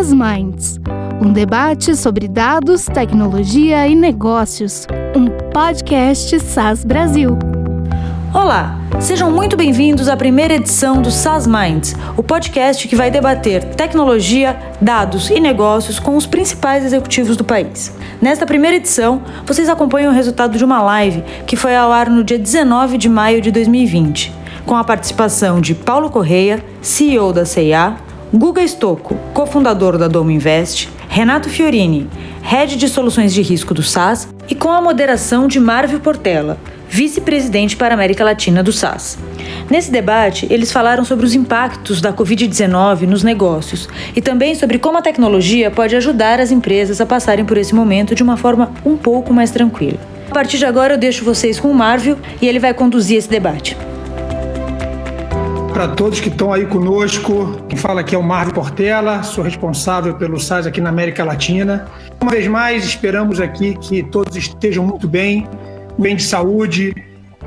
SaaS Minds, um debate sobre dados, tecnologia e negócios, um podcast SaaS Brasil. Olá, sejam muito bem-vindos à primeira edição do SaaS Minds, o podcast que vai debater tecnologia, dados e negócios com os principais executivos do país. Nesta primeira edição, vocês acompanham o resultado de uma live que foi ao ar no dia 19 de maio de 2020, com a participação de Paulo Correia, CEO da CIA, Guga Stocco, cofundador da Domo Invest, Renato Fiorini, head de soluções de risco do SAS, e com a moderação de Marvio Portela, vice-presidente para a América Latina do SAS. Nesse debate, eles falaram sobre os impactos da Covid-19 nos negócios e também sobre como a tecnologia pode ajudar as empresas a passarem por esse momento de uma forma um pouco mais tranquila. A partir de agora, eu deixo vocês com o Marvio e ele vai conduzir esse debate para todos que estão aí conosco. Quem fala aqui é o Marvin Portela, sou responsável pelo SAS aqui na América Latina. Uma vez mais, esperamos aqui que todos estejam muito bem, bem de saúde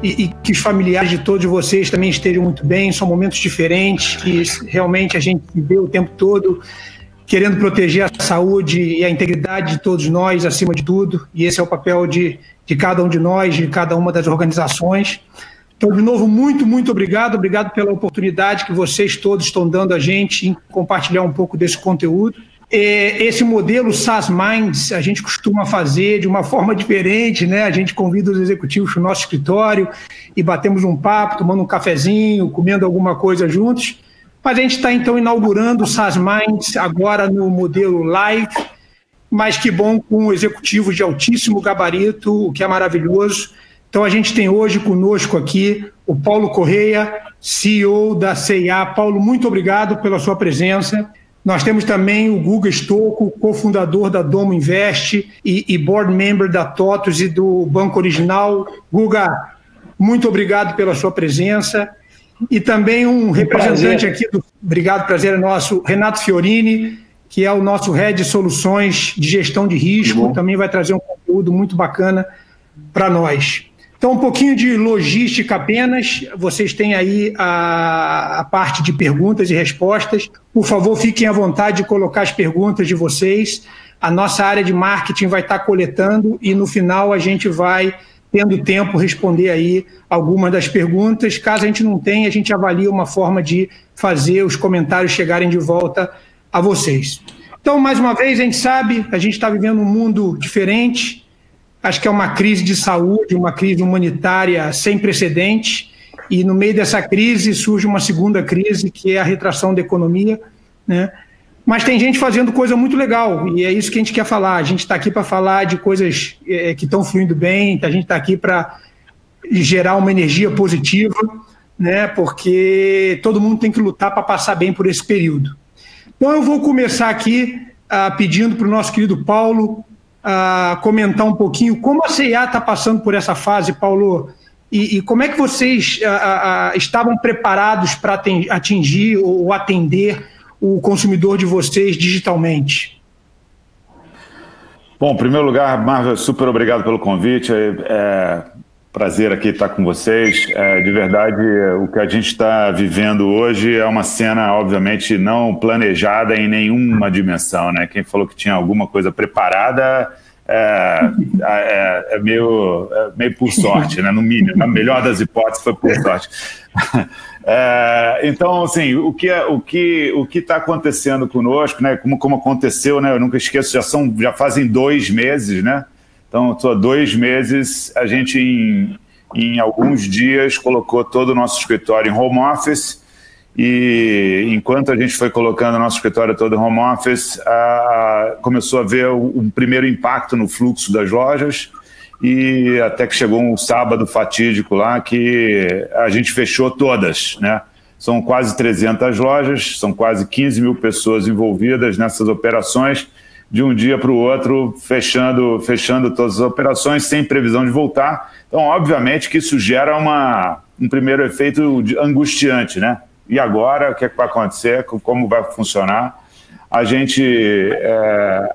e, e que os familiares de todos vocês também estejam muito bem. São momentos diferentes que realmente a gente vê o tempo todo querendo proteger a saúde e a integridade de todos nós acima de tudo. E esse é o papel de, de cada um de nós, de cada uma das organizações. Então, de novo, muito, muito obrigado. Obrigado pela oportunidade que vocês todos estão dando a gente em compartilhar um pouco desse conteúdo. Esse modelo SaaS Minds a gente costuma fazer de uma forma diferente, né? A gente convida os executivos para o nosso escritório e batemos um papo, tomando um cafezinho, comendo alguma coisa juntos. Mas a gente está então inaugurando o SaaS Minds agora no modelo live, mas que bom com executivos de altíssimo gabarito, o que é maravilhoso. Então a gente tem hoje conosco aqui o Paulo Correia, CEO da CIA. Paulo, muito obrigado pela sua presença. Nós temos também o Guga Stocco, cofundador da Domo Invest e, e, board member da TOTUS e do Banco Original. Guga, muito obrigado pela sua presença. E também um representante prazer. aqui do. Obrigado, prazer é nosso, Renato Fiorini, que é o nosso head de soluções de gestão de risco. Também vai trazer um conteúdo muito bacana para nós. Então, um pouquinho de logística apenas. Vocês têm aí a, a, parte de perguntas e respostas. Por favor, fiquem à vontade de colocar as perguntas de vocês. A nossa área de marketing vai estar coletando e no final a gente vai, tendo tempo, responder aí algumas das perguntas. Caso a gente não tenha, a gente avalia uma forma de fazer os comentários chegarem de volta a vocês. Então, mais uma vez, a gente sabe, a gente está vivendo um mundo diferente Acho que é uma crise de saúde, uma crise humanitária sem precedentes, e no meio dessa crise surge uma segunda crise, que é a retração da economia. Né? Mas tem gente fazendo coisa muito legal, e é isso que a gente quer falar. A gente está aqui para falar de coisas é, que estão fluindo bem, a gente está aqui para gerar uma energia positiva, né? porque todo mundo tem que lutar para passar bem por esse período. Então eu vou começar aqui uh, pedindo para o nosso querido Paulo comentar um pouquinho como a CIA está passando por essa fase, Paulo, e, e como é que vocês estavam preparados para atingir ou atender o consumidor de vocês digitalmente? Bom, em primeiro lugar, Marvel, super obrigado pelo convite. É, é prazer aqui estar com vocês. É, de verdade, o que a gente está vivendo hoje é uma cena, obviamente, não planejada em nenhuma dimensão. Né? Quem falou que tinha alguma coisa preparada é, é, é meio, é meio por sorte, né? no mínimo. Na melhor das hipóteses, foi por sorte. É, então, assim, o que é, o que o que está acontecendo conosco, né? Como, como aconteceu, né? Eu nunca esqueço, já são já fazem dois meses, né? Então, só dois meses, a gente em, em alguns dias colocou todo o nosso escritório em home office e enquanto a gente foi colocando o nosso escritório todo em home office, a, começou a ver um primeiro impacto no fluxo das lojas e até que chegou um sábado fatídico lá que a gente fechou todas, né? São quase 300 lojas, são quase 15 mil pessoas envolvidas nessas operações, de um dia para o outro, fechando, fechando todas as operações, sem previsão de voltar. Então, obviamente que isso gera uma, um primeiro efeito angustiante, né? e agora, o que, é que vai acontecer, como vai funcionar. A gente. É,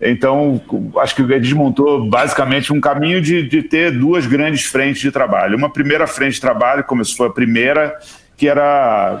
então, acho que ele desmontou basicamente um caminho de, de ter duas grandes frentes de trabalho. Uma primeira frente de trabalho, como se foi a primeira, que era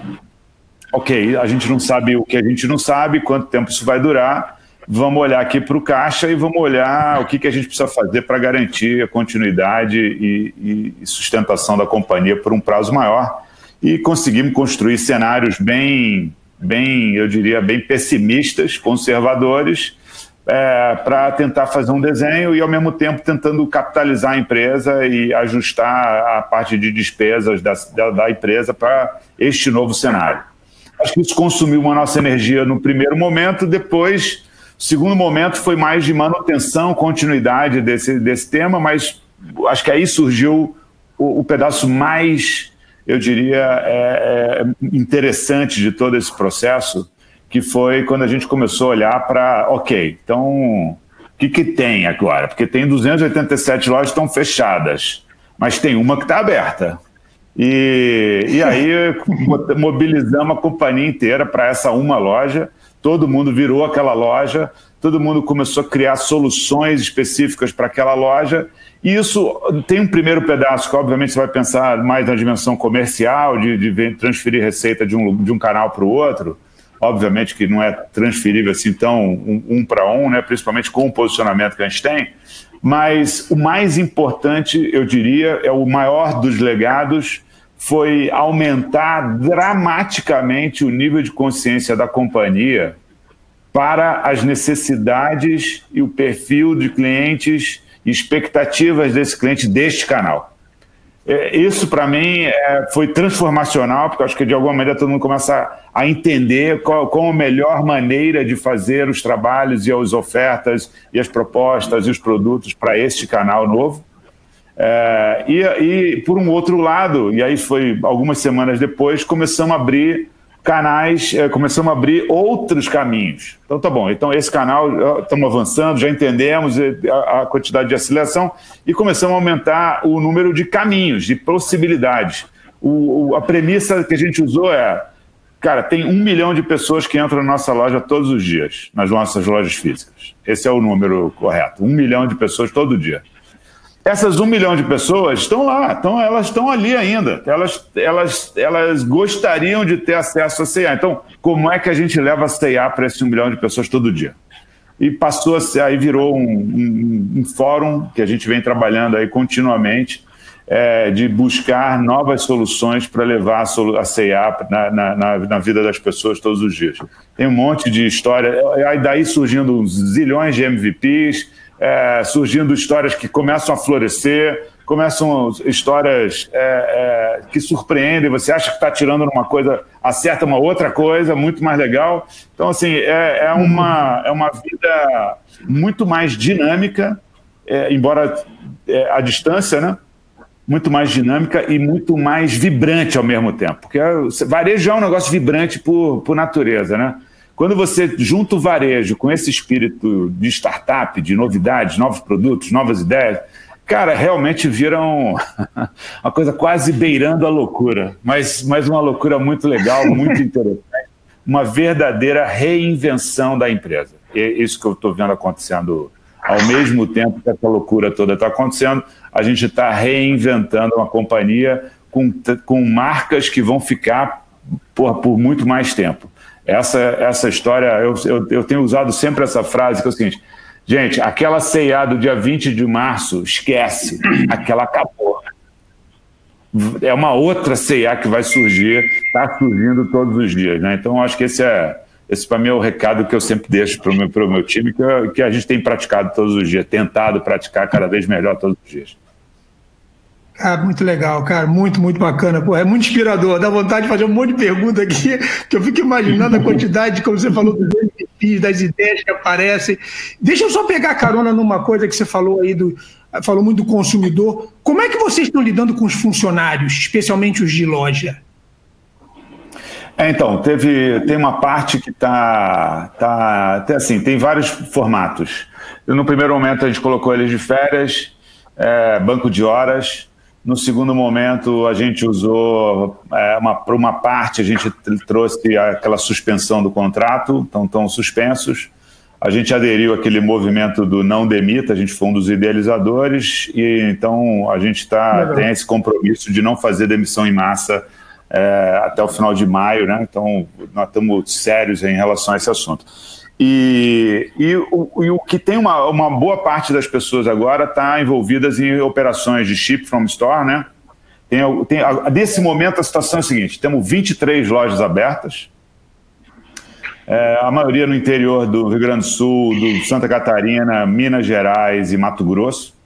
ok, a gente não sabe o que a gente não sabe, quanto tempo isso vai durar. Vamos olhar aqui para o caixa e vamos olhar o que, que a gente precisa fazer para garantir a continuidade e, e sustentação da companhia por um prazo maior. E conseguimos construir cenários bem, bem, eu diria, bem pessimistas, conservadores, é, para tentar fazer um desenho e, ao mesmo tempo, tentando capitalizar a empresa e ajustar a parte de despesas da, da, da empresa para este novo cenário. Acho que isso consumiu uma nossa energia no primeiro momento, depois, o segundo momento foi mais de manutenção, continuidade desse, desse tema, mas acho que aí surgiu o, o pedaço mais, eu diria, é, é, interessante de todo esse processo, que foi quando a gente começou a olhar para, ok, então o que, que tem agora? Porque tem 287 lojas que estão fechadas, mas tem uma que está aberta. E, e aí mobilizamos a companhia inteira para essa uma loja, todo mundo virou aquela loja, todo mundo começou a criar soluções específicas para aquela loja. E isso tem um primeiro pedaço que, obviamente, você vai pensar mais na dimensão comercial, de, de transferir receita de um, de um canal para o outro obviamente que não é transferível assim tão um, um para um, né, principalmente com o posicionamento que a gente tem, mas o mais importante, eu diria, é o maior dos legados, foi aumentar dramaticamente o nível de consciência da companhia para as necessidades e o perfil de clientes e expectativas desse cliente deste canal. É, isso, para mim, é, foi transformacional, porque acho que de alguma maneira todo mundo começa a, entender qual, qual a melhor maneira de fazer os trabalhos e as ofertas e as propostas e os produtos para este canal novo. É, e, e, por um outro lado, e aí foi algumas semanas depois, começamos a abrir canais, é, começamos a abrir outros caminhos. Então tá bom, então esse canal estamos avançando, já entendemos a, a, quantidade de aceleração e começamos a aumentar o número de caminhos, de possibilidades. O, o, a premissa que a gente usou é, cara, tem um milhão de pessoas que entram na nossa loja todos os dias, nas nossas lojas físicas. Esse é o número correto, um milhão de pessoas todo dia. Essas um milhão de pessoas estão lá, então elas estão ali ainda. Elas, elas, elas gostariam de ter acesso a CA. Então, como é que a gente leva a CA para esse um milhão de pessoas todo dia? E passou a ser, aí virou um, um, um fórum que a gente vem trabalhando aí continuamente, é, de buscar novas soluções para levar a, CA na, na, na, vida das pessoas todos os dias. Tem um monte de história, aí daí surgindo zilhões de MVPs, é, surgindo histórias que começam a florescer, começam histórias é, é, que surpreendem, você acha que está tirando uma coisa, acerta uma outra coisa, muito mais legal. Então, assim, é, é uma, é uma vida muito mais dinâmica, é, embora é, a distância, né? Muito mais dinâmica e muito mais vibrante ao mesmo tempo. Porque varejo é um negócio vibrante por, por natureza, né? Quando você junta o varejo com esse espírito de startup, de novidades, novos produtos, novas ideias, cara, realmente viram uma coisa quase beirando a loucura, mas, mas uma loucura muito legal, muito interessante, uma verdadeira reinvenção da empresa. É isso que eu estou vendo acontecendo ao mesmo tempo que essa loucura toda está acontecendo, a gente está reinventando uma companhia com, com marcas que vão ficar por, por muito mais tempo. Essa, essa história, eu, eu, eu, tenho usado sempre essa frase, que é o seguinte: gente, aquela ceia do dia 20 de março, esquece, aquela acabou. É uma outra ceia que vai surgir, está surgindo todos os dias. Né? Então, acho que esse é, esse para mim é o recado que eu sempre deixo para o meu, meu time, que, eu, que a gente tem praticado todos os dias, tentado praticar cada vez melhor todos os dias. Ah, muito legal, cara, muito, muito bacana. Pô, é muito inspirador. Dá vontade de fazer um monte de pergunta aqui, que eu fico imaginando a quantidade, como você falou, dos MVPs, das ideias que aparecem. Deixa eu só pegar carona numa coisa que você falou aí, do, falou muito do consumidor. Como é que vocês estão lidando com os funcionários, especialmente os de loja? É, então, teve, tem uma parte que está. Tá, tá, assim, tem vários formatos. No primeiro momento a gente colocou eles de férias, é, banco de horas, no segundo momento, a gente usou, é, uma, por uma parte, a gente trouxe aquela suspensão do contrato, então estão suspensos. A gente aderiu àquele movimento do não demita, a gente foi um dos idealizadores, e então a gente tá, tem esse compromisso de não fazer demissão em massa é, até o final de maio, né? Então, nós estamos sérios em relação a esse assunto. E, e, o, e o, que tem uma, uma boa parte das pessoas agora está envolvidas em operações de ship from store, né? Tem, tem, nesse momento a situação é a seguinte: temos 23 lojas abertas, é, a maioria no interior do Rio Grande do Sul, do Santa Catarina, Minas Gerais e Mato Grosso.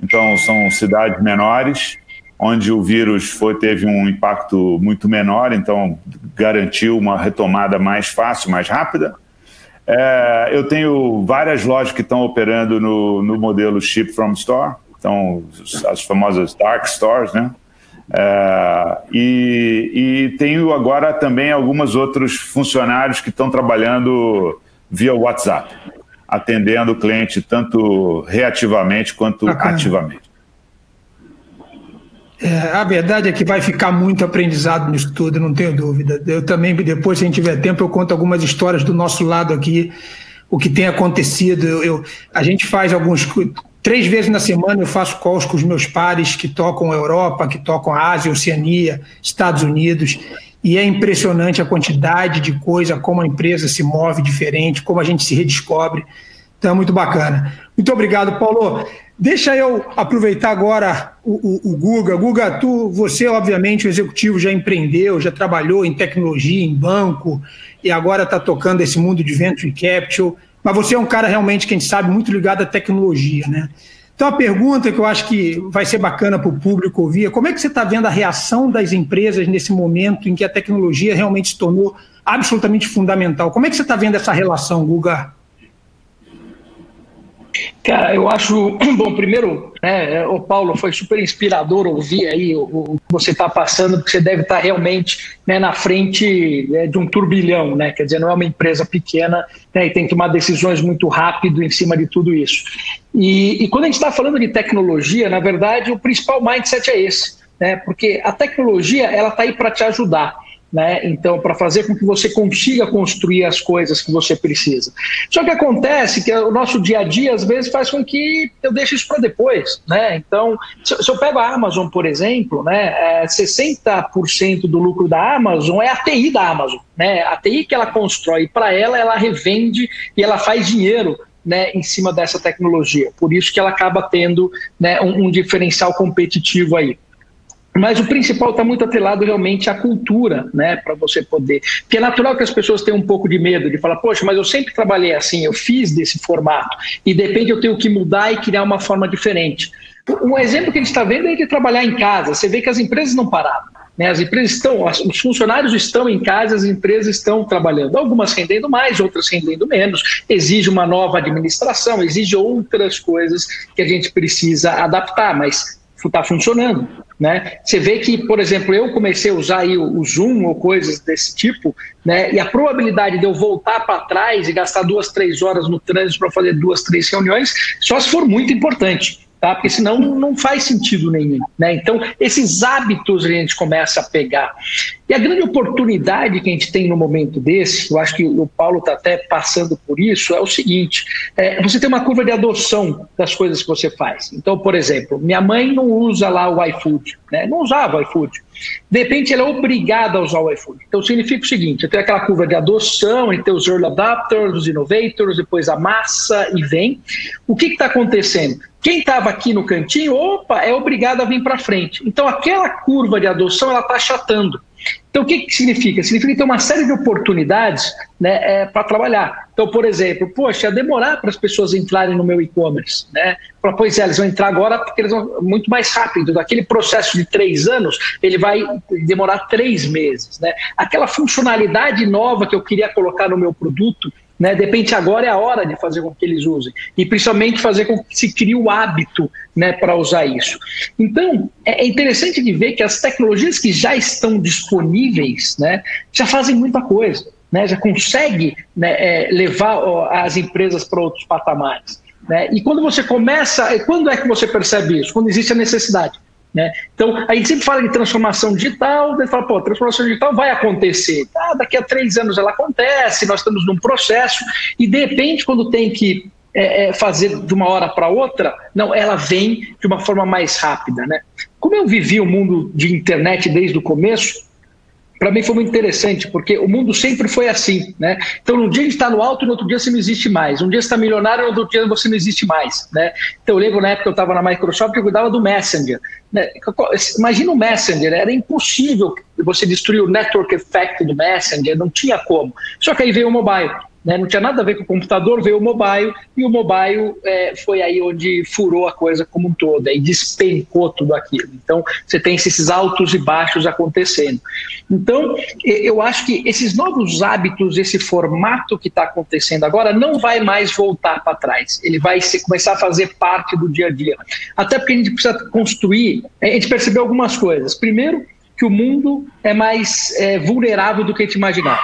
Então são cidades menores onde o vírus foi, teve um impacto muito menor, então garantiu uma retomada mais fácil, mais rápida. É, eu tenho várias lojas que estão operando no, no modelo Ship from Store, então as famosas Dark Stores, né? É, e, e tenho agora também alguns outros funcionários que estão trabalhando via WhatsApp, atendendo o cliente tanto reativamente quanto Bacana. ativamente. É, a verdade é que vai ficar muito aprendizado nisso tudo, não tenho dúvida. Eu também, depois, se a gente tiver tempo, eu conto algumas histórias do nosso lado aqui, o que tem acontecido. Eu, eu, a gente faz alguns. Três vezes na semana eu faço calls com os meus pares que tocam a Europa, que tocam a Ásia, Oceania, Estados Unidos. E é impressionante a quantidade de coisa, como a empresa se move diferente, como a gente se redescobre. Então é muito bacana. Muito obrigado, Paulo. Deixa eu aproveitar agora o, o, o, Guga. Guga, tu, você, obviamente, o executivo já empreendeu, já trabalhou em tecnologia, em banco, e agora está tocando esse mundo de venture capital. Mas você é um cara realmente, quem sabe, muito ligado à tecnologia, né? Então, a pergunta que eu acho que vai ser bacana para o público ouvir é como é que você está vendo a reação das empresas nesse momento em que a tecnologia realmente se tornou absolutamente fundamental? Como é que você está vendo essa relação, Guga? Cara, eu acho. Bom, primeiro, né, o Paulo, foi super inspirador ouvir aí o, o que você está passando, porque você deve estar tá realmente né, na frente né, de um turbilhão, né? Quer dizer, não é uma empresa pequena né, e tem que tomar decisões muito rápido em cima de tudo isso. E, e quando a gente está falando de tecnologia, na verdade, o principal mindset é esse, né? Porque a tecnologia ela está aí para te ajudar. Né? Então, para fazer com que você consiga construir as coisas que você precisa. Só que acontece que o nosso dia a dia, às vezes, faz com que eu deixe isso para depois. Né? Então, se, eu pego a Amazon, por exemplo, né, é 60% do lucro da Amazon é a TI da Amazon. Né? A TI que ela constrói para ela, ela revende e ela faz dinheiro né, em cima dessa tecnologia. Por isso que ela acaba tendo né, um, um diferencial competitivo aí. Mas o principal está muito atrelado realmente à cultura, né? Para você poder. Porque é natural que as pessoas tenham um pouco de medo de falar, poxa, mas eu sempre trabalhei assim, eu fiz desse formato, e de repente eu tenho que mudar e criar uma forma diferente. Um exemplo que a gente está vendo é de trabalhar em casa. Você vê que as empresas não pararam. Né? As empresas estão, os funcionários estão em casa, as empresas estão trabalhando. Algumas rendendo mais, outras rendendo menos. Exige uma nova administração, exige outras coisas que a gente precisa adaptar, mas está funcionando. Né? Você vê que, por exemplo, eu comecei a usar aí o, Zoom ou coisas desse tipo, né? e a probabilidade de eu voltar para trás e gastar duas, três horas no trânsito para fazer duas, três reuniões, só se for muito importante tá? Porque senão não faz sentido nenhum, né? Então, esses hábitos a gente começa a pegar. E a grande oportunidade que a gente tem no momento desse, eu acho que o Paulo está até passando por isso, é o seguinte: é, você tem uma curva de adoção das coisas que você faz. Então, por exemplo, minha mãe não usa lá o iFood, né? Não usava o iFood. De repente, ela é obrigada a usar o iFood. Então, significa o seguinte: tenho aquela curva de adoção, entre os early adapters, os innovators, depois a massa e vem. O que está acontecendo? Quem estava aqui no cantinho, opa, é obrigado a vir para frente. Então, aquela curva de adoção ela está achatando. Então, o que, que significa? Significa tem uma série de oportunidades né, é, para trabalhar. Então, por exemplo, poxa, ia demorar para as pessoas entrarem no meu e-commerce. Né? Pois é, eles vão entrar agora porque eles vão muito mais rápido. Daquele processo de três anos, ele vai demorar três meses. Né? Aquela funcionalidade nova que eu queria colocar no meu produto, né? De repente, agora é a hora de fazer com que eles usem. E principalmente fazer com que se crie o hábito né, para usar isso. Então, é, é interessante de ver que as tecnologias que já estão disponíveis né, já fazem muita coisa. Né, já consegue né, é, levar ó, as empresas para outros patamares. Né? E quando você começa, quando é que você percebe isso? Quando existe a necessidade. Né? Então, a gente sempre fala de transformação digital, daí fala, pô, transformação digital vai acontecer. Ah, daqui a três anos ela acontece, nós estamos num processo, e de repente, quando tem que é, é, fazer de uma hora para outra, não, ela vem de uma forma mais rápida. Né? Como eu vivi o mundo de internet desde o começo, para mim foi muito interessante, porque o mundo sempre foi assim, né? Então, um dia a gente está no alto, no outro dia você não existe mais. Um dia você está milionário, no outro dia você não existe mais, né? Então, eu lembro na época que eu estava na Microsoft, eu cuidava do Messenger. Né? Imagina o Messenger, era impossível você destruir o network effect do Messenger, não tinha como. Só que aí veio o mobile. Né? Não tinha nada a ver com o computador, veio o mobile, e o mobile é, foi aí onde furou a coisa como um todo, aí despencou tudo aquilo. Então, você tem esses altos e baixos acontecendo. Então, eu acho que esses novos hábitos, esse formato que está acontecendo agora, não vai mais voltar para trás. Ele vai se, começar a fazer parte do dia a dia. Até porque a gente precisa construir, a gente percebeu algumas coisas. Primeiro, que o mundo é mais é, vulnerável do que a gente imaginava.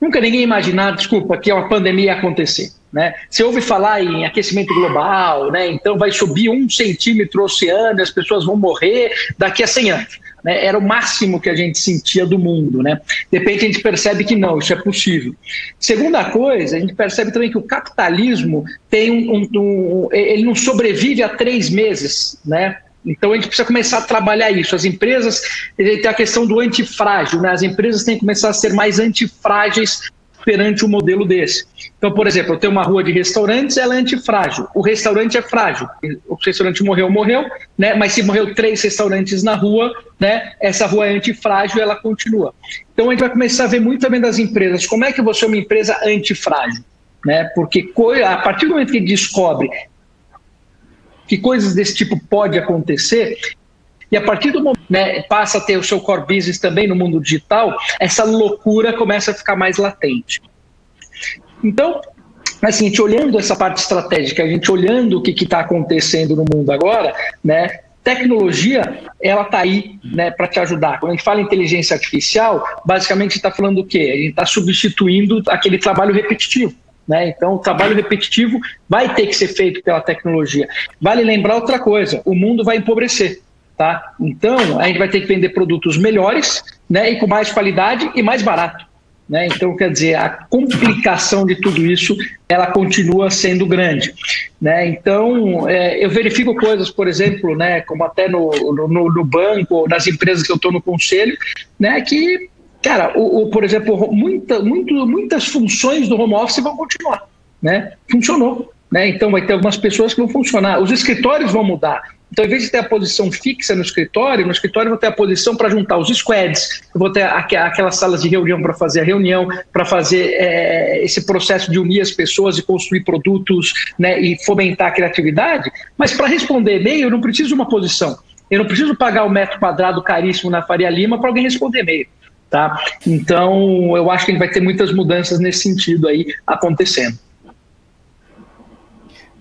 Nunca ninguém imaginar, desculpa, que uma pandemia ia acontecer. Né? Você ouve falar em aquecimento global, né? então vai subir um centímetro o oceano e as pessoas vão morrer daqui a 100 anos. Né? Era o máximo que a gente sentia do mundo. Né? De repente a gente percebe que não, isso é possível. Segunda coisa, a gente percebe também que o capitalismo tem um, um, um ele não sobrevive a três meses. Né? Então a gente precisa começar a trabalhar isso. As empresas, tem a questão do antifrágil, né? As empresas têm que começar a ser mais antifrágeis perante um modelo desse. Então, por exemplo, eu tenho uma rua de restaurantes, ela é antifrágil. O restaurante é frágil. O restaurante morreu, morreu, né? Mas se morreu três restaurantes na rua, né? Essa rua é antifrágil, ela continua. Então a gente vai começar a ver muito também das empresas. Como é que você é uma empresa antifrágil? Né? Porque a partir do momento que descobre que coisas desse tipo pode acontecer. E a partir do momento né, passa a ter o seu core business também no mundo digital, essa loucura começa a ficar mais latente. Então, assim, a gente olhando essa parte estratégica, a gente olhando o que está acontecendo no mundo agora, né, tecnologia ela está aí né, para te ajudar. Quando a gente fala inteligência artificial, basicamente está falando o quê? A gente está substituindo aquele trabalho repetitivo. Né? Então, o trabalho repetitivo vai ter que ser feito pela tecnologia. Vale lembrar outra coisa: o mundo vai empobrecer. Tá? Então, a gente vai ter que vender produtos melhores né, e com mais qualidade e mais barato. Né? Então, quer dizer, a complicação de tudo isso ela continua sendo grande. Né? Então, é, eu verifico coisas, por exemplo, né, como até no, no, no banco, nas empresas que eu estou no conselho, né, que Cara, o, o, por exemplo, muita, muito, muitas funções do home office vão continuar. Né? Funcionou. Né? Então vai ter algumas pessoas que vão funcionar. Os escritórios vão mudar. Então, em vez de ter a posição fixa no escritório, no escritório eu vou ter a posição para juntar os squads, eu vou ter aquelas salas de reunião para fazer a reunião, para fazer é, esse processo de unir as pessoas e construir produtos né, e fomentar a criatividade. Mas para responder e-mail, eu não preciso de uma posição. Eu não preciso pagar o um metro quadrado caríssimo na Faria Lima para alguém responder e-mail. Tá? Então, eu acho que ele vai ter muitas mudanças nesse sentido aí acontecendo.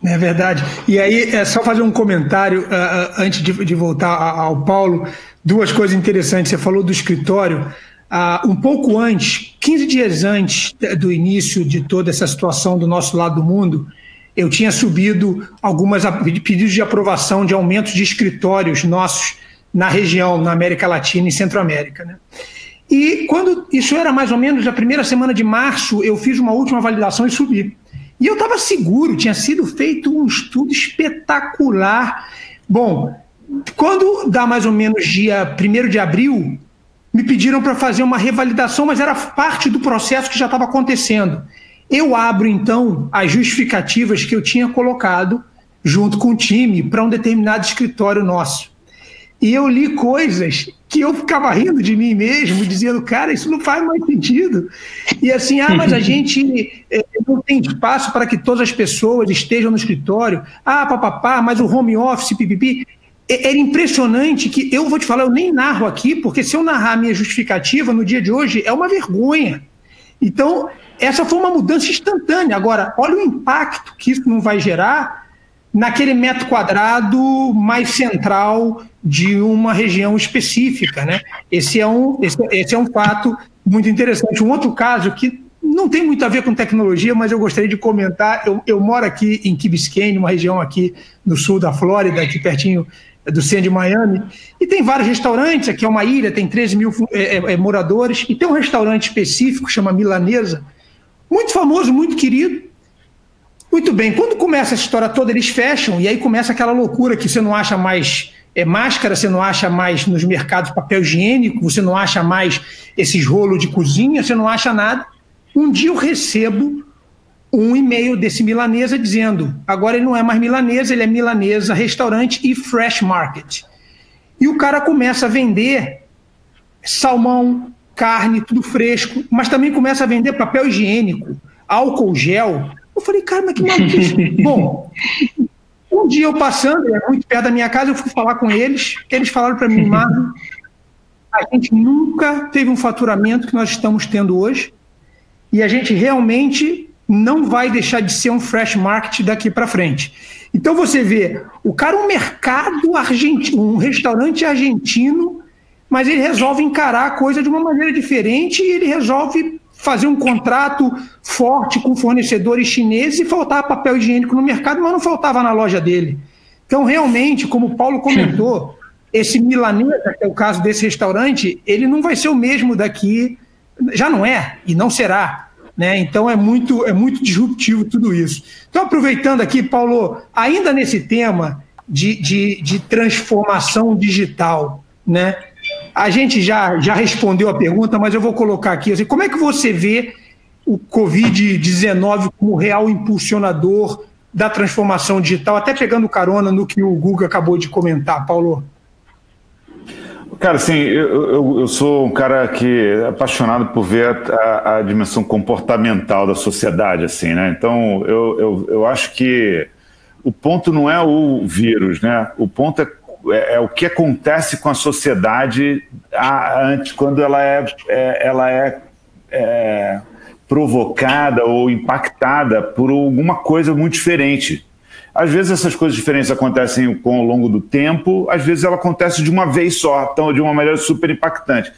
É verdade. E aí, é só fazer um comentário uh, antes de, de voltar ao Paulo. Duas coisas interessantes. Você falou do escritório. Uh, um pouco antes, 15 dias antes do início de toda essa situação do nosso lado do mundo, eu tinha subido algumas pedidos de aprovação de aumentos de escritórios nossos na região, na América Latina e Centro-América. Né? E quando isso era mais ou menos a primeira semana de março, eu fiz uma última validação e subi. E eu estava seguro, tinha sido feito um estudo espetacular. Bom, quando dá mais ou menos dia 1 de abril, me pediram para fazer uma revalidação, mas era parte do processo que já estava acontecendo. Eu abro então as justificativas que eu tinha colocado junto com o time para um determinado escritório nosso. E eu li coisas que eu ficava rindo de mim mesmo, dizendo, cara, isso não faz mais sentido. E assim, ah, mas a gente é, não tem espaço para que todas as pessoas estejam no escritório. Ah, papapá, mas o home office, pipipi. Era impressionante que, eu vou te falar, eu nem narro aqui, porque se eu narrar a minha justificativa no dia de hoje, é uma vergonha. Então, essa foi uma mudança instantânea. Agora, olha o impacto que isso não vai gerar naquele metro quadrado mais central de uma região específica. Né? Esse, é um, esse, esse, é um fato muito interessante. Um outro caso que não tem muito a ver com tecnologia, mas eu gostaria de comentar. Eu, eu moro aqui em Key Biscayne, uma região aqui no sul da Flórida, aqui pertinho do centro de Miami, e tem vários restaurantes, aqui é uma ilha, tem 13 mil é, é, é, moradores, e tem um restaurante específico, chama Milanesa, muito famoso, muito querido, muito bem, quando começa essa história toda, eles fecham, e aí começa aquela loucura que você não acha mais é, máscara, você não acha mais nos mercados papel higiênico, você não acha mais esses rolos de cozinha, você não acha nada. Um dia eu recebo um e-mail desse milanesa dizendo: agora ele não é mais milanesa, ele é milanesa, restaurante e fresh market. E o cara começa a vender salmão, carne, tudo fresco, mas também começa a vender papel higiênico, álcool gel. Eu falei, cara, mas que maluquice. Bom, um dia eu passando, é muito perto da minha casa, eu fui falar com eles, eles falaram para mim, Marlon, a gente nunca teve um faturamento que nós estamos tendo hoje e a gente realmente não vai deixar de ser um fresh market daqui para frente. Então você vê, o cara um mercado argentino, um restaurante argentino, mas ele resolve encarar a coisa de uma maneira diferente e ele resolve fazer um contrato forte com fornecedores chineses e faltava papel higiênico no mercado, mas não faltava na loja dele. Então, realmente, como o Paulo comentou, esse milanesa, que é o caso desse restaurante, ele não vai ser o mesmo daqui, já não é e não será. Né? Então é muito, é muito disruptivo tudo isso. Então, aproveitando aqui, Paulo, ainda nesse tema de, de, de transformação digital, né? A gente já, já respondeu a pergunta, mas eu vou colocar aqui. Assim, como é que você vê o Covid-19 como real impulsionador da transformação digital, até pegando carona no que o Google acabou de comentar, Paulo? Cara, assim, eu, eu, eu, sou um cara que é apaixonado por ver a, a, dimensão comportamental da sociedade, assim, né? Então, eu, eu, eu acho que o ponto não é o vírus, né? O ponto é é, é, o que acontece com a sociedade antes, quando ela é, é ela é, é, provocada ou impactada por alguma coisa muito diferente. Às vezes essas coisas diferentes acontecem com, ao longo do tempo, às vezes ela acontece de uma vez só, então, de uma maneira super impactante.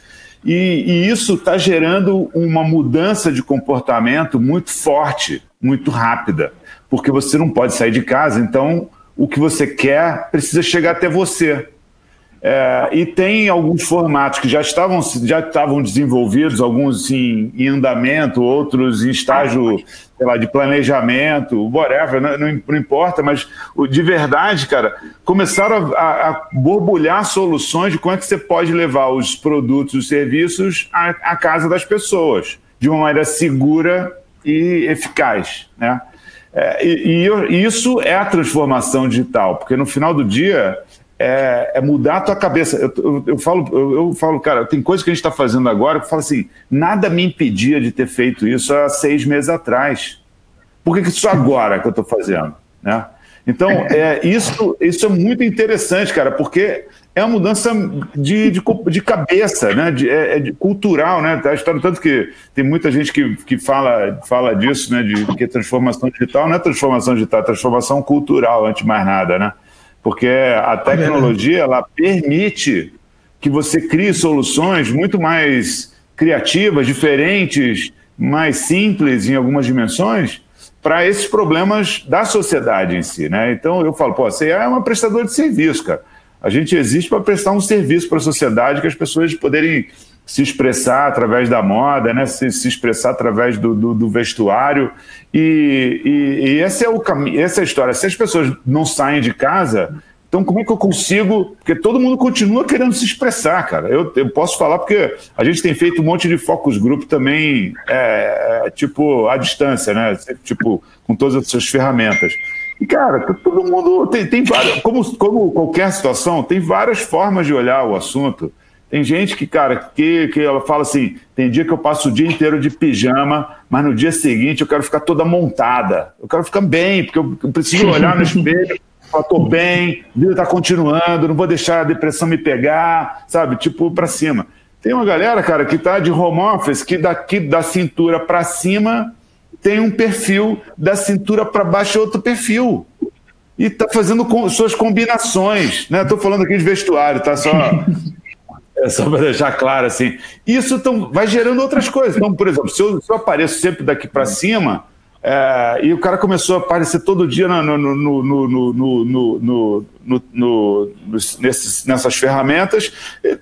E, e isso está gerando uma mudança de comportamento muito forte, muito rápida, porque você não pode sair de casa, então o que você quer precisa chegar até você. É, e tem alguns formatos que já estavam, já estavam desenvolvidos, alguns em, em andamento, outros em estágio lá, de planejamento, whatever, não, não, importa, mas de verdade, cara, começaram a, a, borbulhar soluções de como é que você pode levar os produtos, os serviços à, à casa das pessoas, de uma maneira segura e eficaz, né? É, e, e, isso é a transformação digital, porque no final do dia é, é mudar a tua cabeça. Eu, eu, eu falo, eu, eu, falo, cara, tem coisa que a gente está fazendo agora que fala assim: nada me impedia de ter feito isso há seis meses atrás. Por que, que isso agora que eu estou fazendo? Né? Então, é, isso, isso é muito interessante, cara, porque é uma mudança de, de, de cabeça, né? De, é, é de cultural, né? Tanto que tem muita gente que, que fala, fala disso, né? De que transformação digital não é transformação digital, é transformação cultural, antes de mais nada, né? Porque a tecnologia ela permite que você crie soluções muito mais criativas, diferentes, mais simples em algumas dimensões para esses problemas da sociedade em si, né? Então eu falo, pô, você é uma prestadora de serviço, cara. A gente existe para prestar um serviço para a sociedade que as pessoas poderem se expressar através da moda, né? se, se expressar através do, do, do vestuário. E, e, e, esse é o caminho, essa é a história. Se as pessoas não saem de casa, então como é que eu consigo? Porque todo mundo continua querendo se expressar, cara. Eu, eu posso falar porque a gente tem feito um monte de focus group também, é, é, tipo, à distância, né? Tipo, com todas essas ferramentas. E, cara, tá todo mundo tem, tem várias, como, como qualquer situação, tem várias formas de olhar o assunto. Tem gente que, cara, que, que ela fala assim: tem dia que eu passo o dia inteiro de pijama, mas no dia seguinte eu quero ficar toda montada. Eu quero ficar bem, porque eu, eu preciso olhar no espelho, falar, tô bem, a vida tá continuando, não vou deixar a depressão me pegar, sabe? Tipo, para cima. Tem uma galera, cara, que tá de home office, que daqui da cintura para cima tem um perfil da cintura para baixo é outro perfil. E está fazendo com, suas combinações. Né? Estou falando aqui de vestuário, tá? Só, é só para deixar claro assim. Isso tão, vai gerando outras coisas. Então, por exemplo, se eu, se eu apareço sempre daqui para cima, É, e o cara começou a aparecer todo dia nesses, nessas ferramentas.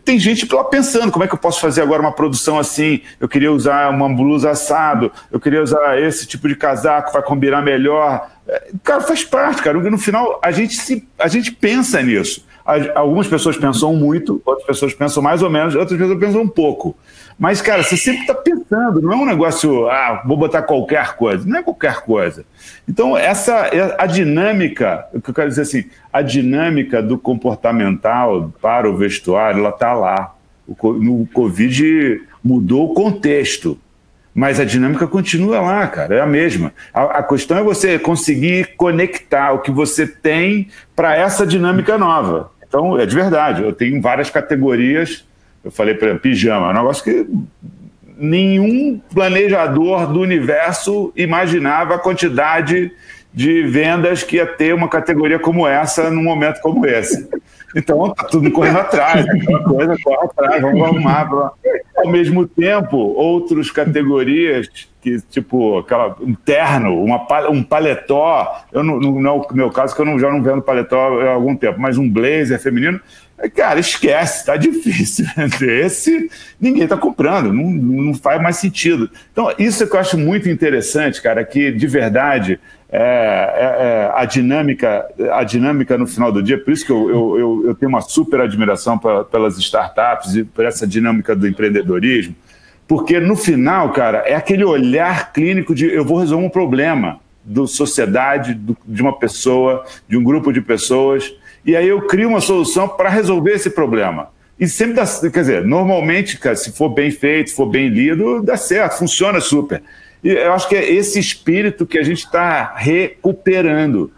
Tem gente lá pensando: como é que eu posso fazer agora uma produção assim? Eu queria usar uma blusa assado, eu queria usar esse tipo de casaco para combinar melhor. É, cara, faz parte, cara. No final, a gente, se, a gente pensa nisso. Algumas pessoas pensam muito, outras pessoas pensam mais ou menos, outras pessoas pensam um pouco. Mas, cara, você sempre está pensando, não é um negócio, ah, vou botar qualquer coisa. Não é qualquer coisa. Então, essa é a dinâmica, o que eu quero dizer assim, a dinâmica do comportamental para o vestuário, ela está lá. No Covid mudou o contexto, mas a dinâmica continua lá, cara, é a mesma. A, a questão é você conseguir conectar o que você tem para essa dinâmica nova. Então, é de verdade, eu tenho várias categorias eu falei para pijama, é um negócio que nenhum planejador do universo imaginava a quantidade de vendas que ia ter uma categoria como essa num momento como esse. Então, tá tudo correndo atrás, aquela coisa corre atrás, vamos arrumar. Ao mesmo tempo, outras categorias, que tipo, aquela, um terno, uma, um paletó, eu não, não, não é o meu caso, que eu não, já não vendo paletó há algum tempo, mas um blazer feminino, Cara, esquece, tá difícil. Esse ninguém tá comprando, não, não faz mais sentido. Então, isso é que eu acho muito interessante, cara, que de verdade é, é, é a dinâmica, a dinâmica no final do dia, por isso que eu, eu, eu, eu tenho uma super admiração pra, pelas startups e por essa dinâmica do empreendedorismo, porque no final, cara, é aquele olhar clínico de eu vou resolver um problema da sociedade, do, de uma pessoa, de um grupo de pessoas e aí eu crio uma solução para resolver esse problema. E sempre dá, quer dizer, normalmente, cara, se for bem feito, se for bem lido, dá certo, funciona super. E eu acho que é esse espírito que a gente está recuperando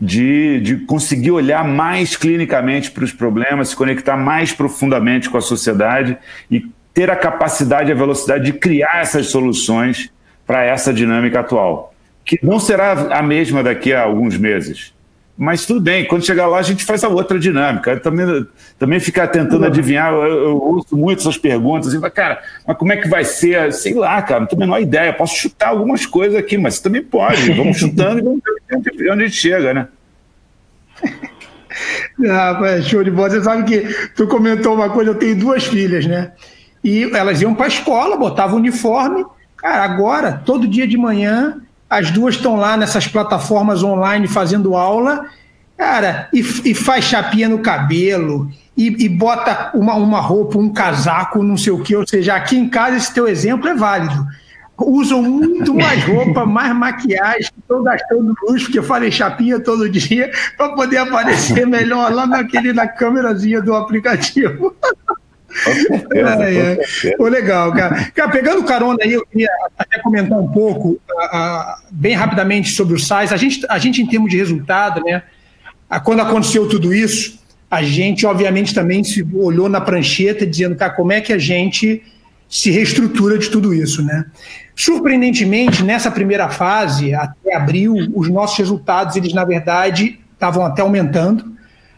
de, de conseguir olhar mais clinicamente para os problemas, se conectar mais profundamente com a sociedade e ter a capacidade e a velocidade de criar essas soluções para essa dinâmica atual, que não será a mesma daqui a alguns meses. Mas tudo bem, quando chegar lá a gente faz a outra dinâmica. também, também ficar tentando adivinhar, eu, eu ouço muito essas perguntas, e cara, mas como é que vai ser? Sei lá, cara, não tenho a menor ideia. Posso chutar algumas coisas aqui, mas também pode. Vamos chutando e vamos ver onde a gente chega, né? Ah, show de bola. Você sabe que tu comentou uma coisa, eu tenho duas filhas, né? E elas iam para a escola, botavam uniforme. Cara, agora, todo dia de manhã, as duas estão lá nessas plataformas online fazendo aula, cara, e, e faz chapinha no cabelo, e, e, bota uma, uma roupa, um casaco, não sei o que. Ou seja, aqui em casa esse teu exemplo é válido. Usam muito mais roupa, mais maquiagem, estão gastando luz, porque eu falei chapinha todo dia, para poder aparecer melhor lá naquele, na câmerazinha do aplicativo. É, é. Pô, legal, cara. cara. Pegando carona aí, eu queria até comentar um pouco, uh, uh, bem rapidamente, sobre o SAIS. A gente, a gente, em termos de resultado, né, quando aconteceu tudo isso, a gente, obviamente, também se olhou na prancheta dizendo, cara, como é que a gente se reestrutura de tudo isso, né? Surpreendentemente, nessa primeira fase, até abril, os nossos resultados, eles, na verdade, estavam até aumentando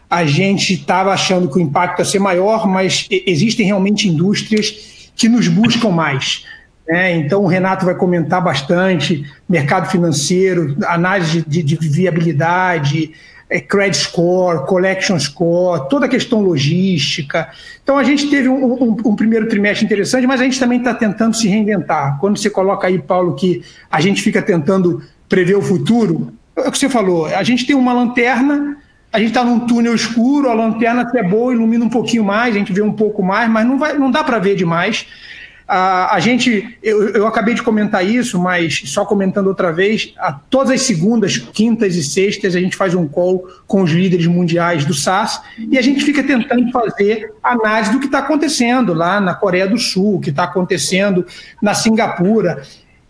a gente estava achando que o impacto ia ser maior, mas existem realmente indústrias que nos buscam mais. Né? Então, o Renato vai comentar bastante mercado financeiro, análise de, de viabilidade, é, credit score, collection score, toda a questão logística. Então, a gente teve um, um, um primeiro trimestre interessante, mas a gente também está tentando se reinventar. Quando você coloca aí, Paulo, que a gente fica tentando prever o futuro, é o que você falou, a gente tem uma lanterna a gente está num túnel escuro, a lanterna se é boa, ilumina um pouquinho mais, a gente vê um pouco mais, mas não, vai, não dá para ver demais. Uh, a gente, eu, eu, acabei de comentar isso, mas só comentando outra vez, a, todas as segundas, quintas e sextas a gente faz um call com os líderes mundiais do SaaS e a gente fica tentando fazer análise do que está acontecendo lá na Coreia do Sul, o que está acontecendo na Singapura.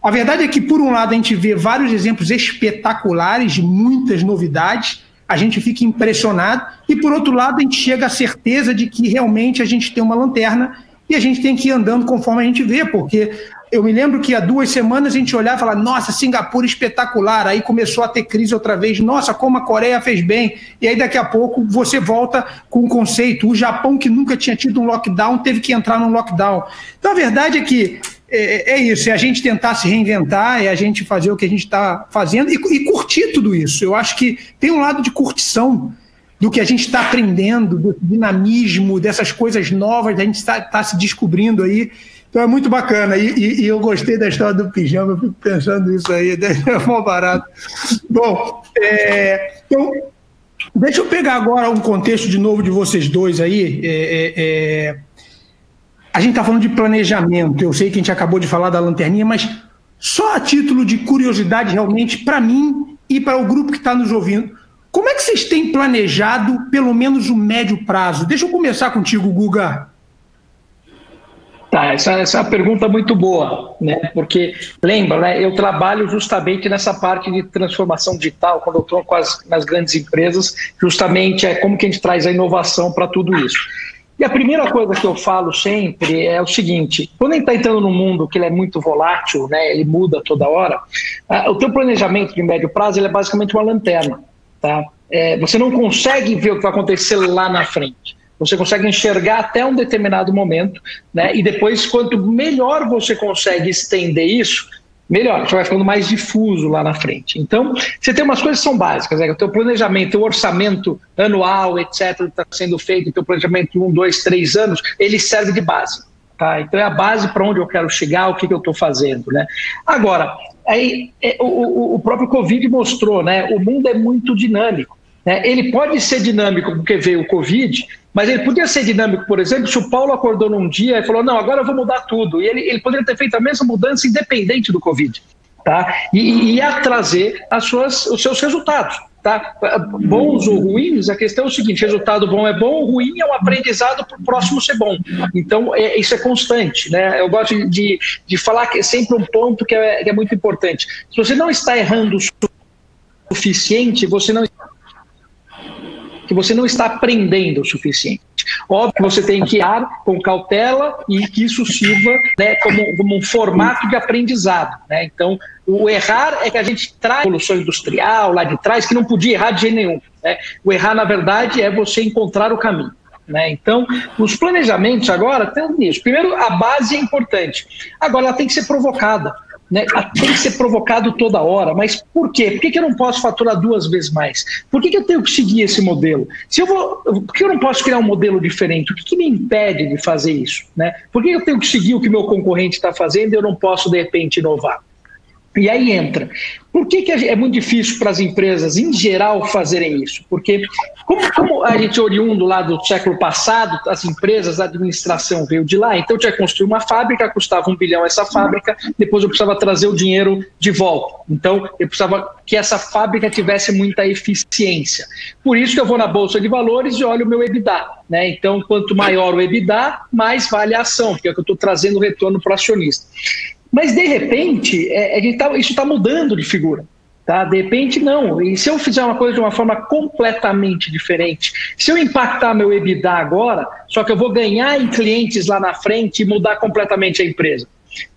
A verdade é que, por um lado, a gente vê vários exemplos espetaculares de muitas novidades, a gente fica impressionado, e por outro lado, a gente chega à certeza de que realmente a gente tem uma lanterna e a gente tem que ir andando conforme a gente vê, porque eu me lembro que há duas semanas a gente olhava e falava, nossa, Singapura espetacular, aí começou a ter crise outra vez, nossa, como a Coreia fez bem, e aí daqui a pouco você volta com o conceito, o Japão que nunca tinha tido um lockdown teve que entrar num lockdown. Então a verdade é que é, é, isso, é a gente tentar se reinventar, é a gente fazer o que a gente está fazendo e, e, curtir tudo isso. Eu acho que tem um lado de curtição do que a gente está aprendendo, do dinamismo, dessas coisas novas, a gente está tá se descobrindo aí. Então é muito bacana. E, e, e, eu gostei da história do pijama, eu fico pensando isso aí, é mó barato. Bom, é, então, deixa eu pegar agora um contexto de novo de vocês dois aí. É, é, é a gente está falando de planejamento. Eu sei que a gente acabou de falar da lanterninha, mas só a título de curiosidade, realmente, para mim e para o grupo que está nos ouvindo, como é que vocês têm planejado, pelo menos, o médio prazo? Deixa eu começar contigo, Guga. Tá, essa, essa é uma pergunta muito boa, né? Porque lembra, né? Eu trabalho justamente nessa parte de transformação digital, quando eu estou com as nas grandes empresas, justamente é como que a gente traz a inovação para tudo isso. E a primeira coisa que eu falo sempre é o seguinte: quando a gente está entrando num mundo que ele é muito volátil, né, ele muda toda hora, uh, o teu planejamento de médio prazo ele é basicamente uma lanterna. Tá? É, você não consegue ver o que vai acontecer lá na frente. Você consegue enxergar até um determinado momento, né? E depois, quanto melhor você consegue estender isso, melhor, você vai ficando mais difuso lá na frente. Então, você tem umas coisas que são básicas, né? o teu planejamento, o orçamento anual, etc., está sendo feito, o teu planejamento de um, dois, três anos, ele serve de base. Tá? Então é a base para onde eu quero chegar, o que, que eu estou fazendo. Né? Agora, aí, é, o, o, próprio Covid mostrou, né? o mundo é muito dinâmico. Né? Ele pode ser dinâmico porque veio o Covid, mas ele podia ser dinâmico, por exemplo, se o Paulo acordou num dia e falou: não, agora eu vou mudar tudo. E ele, ele poderia ter feito a mesma mudança independente do Covid. Tá? E, e ia trazer as suas, os seus resultados. Tá? Bons ou ruins, a questão é o seguinte: resultado bom é bom, ruim é um aprendizado para o próximo ser bom. Então, é, isso é constante. Né? Eu gosto de, de falar que é sempre um ponto que é, que é muito importante. Se você não está errando o suficiente, você não que você não está aprendendo o suficiente. Óbvio que você tem que ir com cautela e que isso sirva né, como, como, um formato de aprendizado. Né? Então, o errar é que a gente traz a evolução industrial lá de trás, que não podia errar de jeito nenhum. Né? O errar, na verdade, é você encontrar o caminho. Né? Então, os planejamentos agora tem isso. Primeiro, a base é importante. Agora, ela tem que ser provocada né, tem que ser provocado toda hora. Mas por quê? Por que, que eu não posso faturar duas vezes mais? Por que, que eu tenho que seguir esse modelo? Se eu vou, por que eu não posso criar um modelo diferente? O que, que me impede de fazer isso? Né? Por que eu tenho que seguir o que meu concorrente está fazendo e eu não posso, de repente, inovar? E aí entra. Por que, que é muito difícil para as empresas, em geral, fazerem isso? Porque, como, como, a gente oriundo lá do século passado, as empresas, a administração veio de lá, então eu tinha que construir uma fábrica, custava um bilhão essa fábrica, depois eu precisava trazer o dinheiro de volta. Então, eu precisava que essa fábrica tivesse muita eficiência. Por isso que eu vou na Bolsa de Valores e olho o meu EBITDA. Né? Então, quanto maior o EBITDA, mais vale a ação, porque é que eu estou trazendo retorno para o acionista. Mas, de repente, é, é tá, isso está mudando de figura. Tá? De repente, não. E se eu fizer uma coisa de uma forma completamente diferente, se eu impactar meu EBITDA agora, só que eu vou ganhar em clientes lá na frente e mudar completamente a empresa.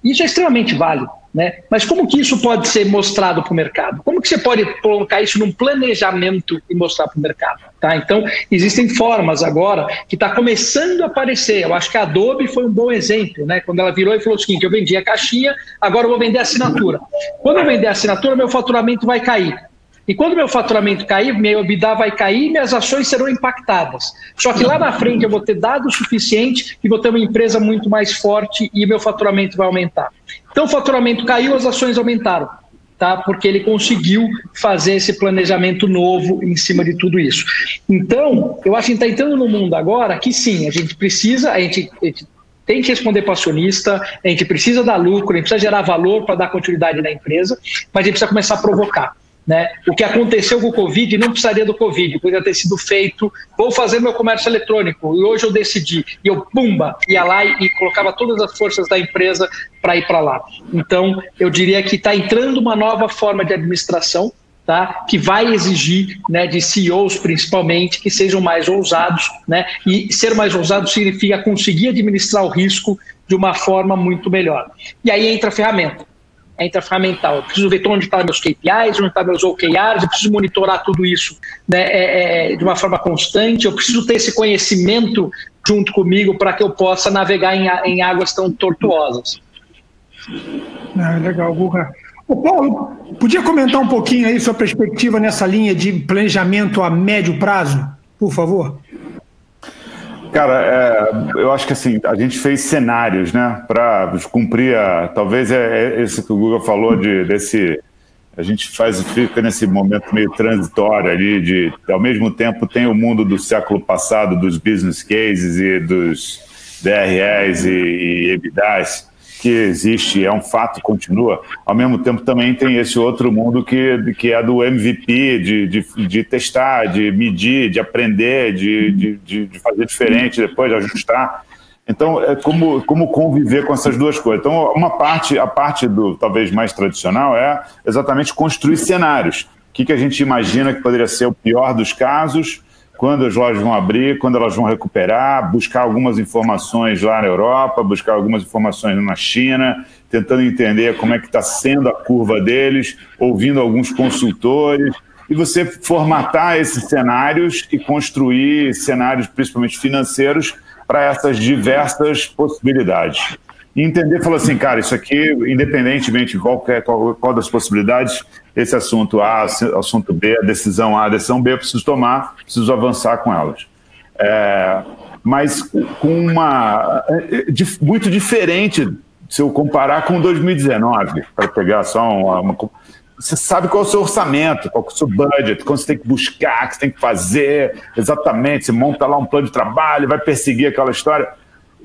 Isso é extremamente válido. Né? Mas como que isso pode ser mostrado para o mercado? Como que você pode colocar isso num planejamento e mostrar para o mercado? Tá? Então, existem formas agora que está começando a aparecer. Eu acho que a Adobe foi um bom exemplo, né? quando ela virou e falou o seguinte, eu vendi a caixinha, agora eu vou vender a assinatura. Quando eu vender a assinatura, meu faturamento vai cair. E quando meu faturamento cair, meu EBITDA vai cair e minhas ações serão impactadas. Só que lá na frente eu vou ter dado suficiente e vou ter uma empresa muito mais forte e meu faturamento vai aumentar. Então o faturamento caiu, as ações aumentaram. Tá? Porque ele conseguiu fazer esse planejamento novo em cima de tudo isso. Então, eu acho que a gente está entrando no mundo agora que sim, a gente precisa, a gente, a gente tem que responder para acionista, a gente precisa dar lucro, a gente precisa gerar valor para dar continuidade na empresa, mas a gente precisa começar a provocar. Né? O que aconteceu com o Covid não precisaria do Covid, poderia ter sido feito. Vou fazer meu comércio eletrônico e hoje eu decidi. E eu, pumba, ia lá e, colocava todas as forças da empresa para ir para lá. Então, eu diria que está entrando uma nova forma de administração. Tá? que vai exigir né, de CEOs principalmente que sejam mais ousados, né? e ser mais ousado significa conseguir administrar o risco de uma forma muito melhor. E aí entra a ferramenta é intraframental. Eu preciso ver onde estão meus KPIs, onde estão meus OKRs, eu preciso monitorar tudo isso né, é, é, de uma forma constante, eu preciso ter esse conhecimento junto comigo para que eu possa navegar em, em águas tão tortuosas. Ah, legal, Guga. Ô Paulo, podia comentar um pouquinho aí sua perspectiva nessa linha de planejamento a médio prazo, por favor? Cara, é, eu acho que assim, a gente fez cenários, né, para cumprir a. Talvez é, é esse que o Google falou de, desse. A gente faz, fica nesse momento meio transitório ali, de ao mesmo tempo tem o mundo do século passado, dos business cases e dos DREs e, e EBITDAs, que existe, é um fato, continua. Ao mesmo tempo, também tem esse outro mundo que, que é do MVP, de, de, de testar, de medir, de aprender, de, de, de fazer diferente, depois de ajustar. Então, é como, como conviver com essas duas coisas. Então, uma parte, a parte do talvez mais tradicional é exatamente construir cenários. O que, que a gente imagina que poderia ser o pior dos casos, quando as lojas vão abrir, quando elas vão recuperar, buscar algumas informações lá na Europa, buscar algumas informações na China, tentando entender como é que está sendo a curva deles, ouvindo alguns consultores, e você formatar esses cenários e construir cenários, principalmente financeiros, para essas diversas possibilidades e entender, falar assim, cara, isso aqui, independentemente de qualquer, qual, qual das possibilidades, esse assunto A, assunto B, a decisão A, a decisão B, eu preciso tomar, preciso avançar com elas. É, mas com uma. É, muito diferente se eu comparar com 2019, para pegar só uma, uma, Você sabe qual é o seu orçamento, qual é o seu budget, quando você tem que buscar, o que você tem que fazer, exatamente. Você monta lá um plano de trabalho, vai perseguir aquela história.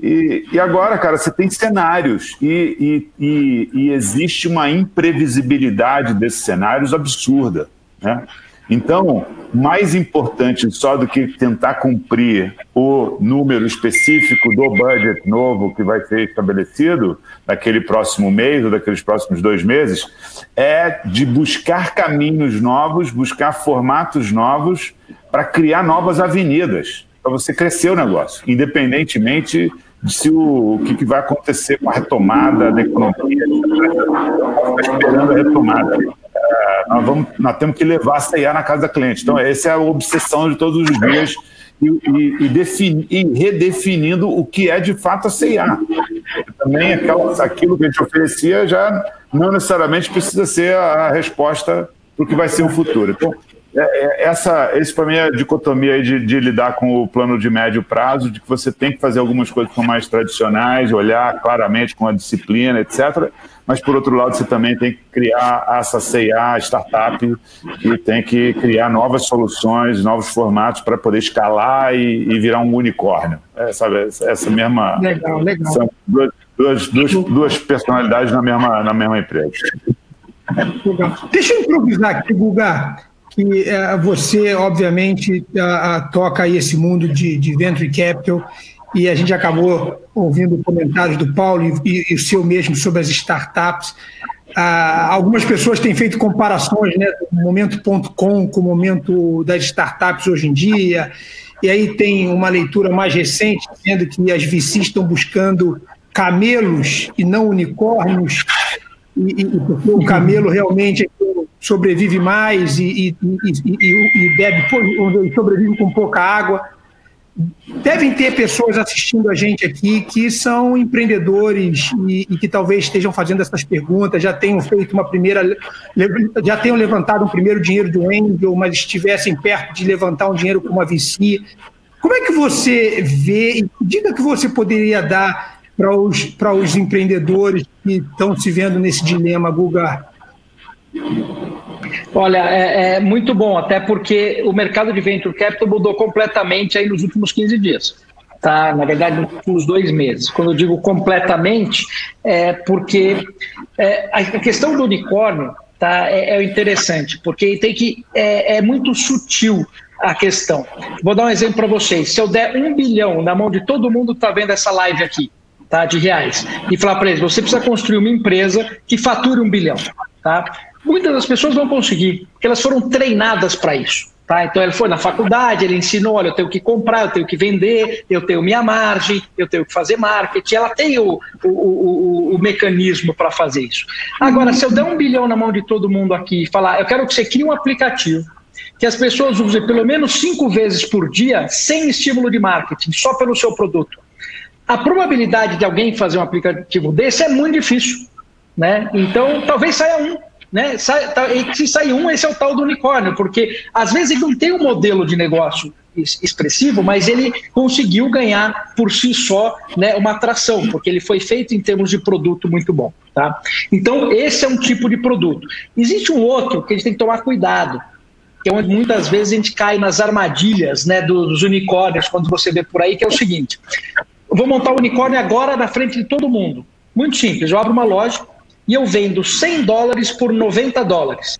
E, e, agora, cara, você tem cenários e, e, e, existe uma imprevisibilidade desses cenários absurda. Né? Então, mais importante só do que tentar cumprir o número específico do budget novo que vai ser estabelecido naquele próximo mês ou daqueles próximos dois meses, é de buscar caminhos novos, buscar formatos novos para criar novas avenidas, para você crescer o negócio, independentemente se o, o que, que, vai acontecer com a retomada da economia. Está esperando a retomada. É, nós, vamos, nós temos que levar a CIA na casa da cliente. Então, essa é a obsessão de todos os dias e, e, e, defini, e redefinindo o que é de fato a CIA. Também aquela, aquilo que a gente oferecia já não necessariamente precisa ser a resposta para o que vai ser o futuro. Então, essa, esse para mim é a dicotomia de, de, lidar com o plano de médio prazo, de que você tem que fazer algumas coisas que são mais tradicionais, olhar claramente com a disciplina, etc. Mas, por outro lado, você também tem que criar essa CIA, startup, que tem que criar novas soluções, novos formatos para poder escalar e, e, virar um unicórnio. É, sabe, essa mesma. Legal, legal. São duas, duas, duas, duas personalidades na mesma, na mesma empresa. Legal. Deixa eu improvisar aqui, Guga que é, você, obviamente, toca aí esse mundo de, de venture capital e a gente acabou ouvindo comentários do Paulo e, e o seu mesmo sobre as startups. Ah, algumas pessoas têm feito comparações né, do momento.com com o momento das startups hoje em dia, e aí tem uma leitura mais recente dizendo que as VCs estão buscando camelos e não unicórnios, e, e porque o camelo realmente é sobrevive mais e, e, e, e bebe, sobrevive com pouca água. Devem ter pessoas assistindo a gente aqui que são empreendedores e, e, que talvez estejam fazendo essas perguntas, já tenham feito uma primeira, já tenham levantado um primeiro dinheiro do Angel, mas estivessem perto de levantar um dinheiro com uma VC. Como é que você vê, e diga que você poderia dar para os, para os empreendedores que estão se vendo nesse dilema, Guga? Olha, é, é, muito bom, até porque o mercado de venture capital mudou completamente aí nos últimos 15 dias. Tá? Na verdade, nos últimos dois meses. Quando eu digo completamente, é porque é, a questão do unicórnio tá, é, é interessante, porque tem que é, é muito sutil a questão. Vou dar um exemplo para vocês. Se eu der um bilhão na mão de todo mundo que está vendo essa live aqui, tá, de reais, e falar para eles, você precisa construir uma empresa que fature um bilhão, tá? Muitas das pessoas vão conseguir, porque elas foram treinadas para isso. Tá? Então ele foi na faculdade, ele ensinou, olha, eu tenho que comprar, eu tenho que vender, eu tenho minha margem, eu tenho que fazer marketing, ela tem o, o, o, o mecanismo para fazer isso. Agora, se eu der um bilhão na mão de todo mundo aqui e falar, eu quero que você crie um aplicativo que as pessoas usem pelo menos cinco vezes por dia, sem estímulo de marketing, só pelo seu produto. A probabilidade de alguém fazer um aplicativo desse é muito difícil. Né? Então, talvez saia um. Né? Sai, tá, se sair um, esse é o tal do unicórnio, porque às vezes ele não tem um modelo de negócio expressivo, mas ele conseguiu ganhar por si só né, uma atração, porque ele foi feito em termos de produto muito bom. Tá? Então, esse é um tipo de produto. Existe um outro que a gente tem que tomar cuidado, que é onde muitas vezes a gente cai nas armadilhas né, dos unicórnios, quando você vê por aí, que é o seguinte: vou montar o um unicórnio agora na frente de todo mundo. Muito simples, eu abro uma loja e eu vendo 100 dólares por 90 dólares.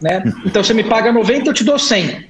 Né? Então você me paga 90, eu te dou 100.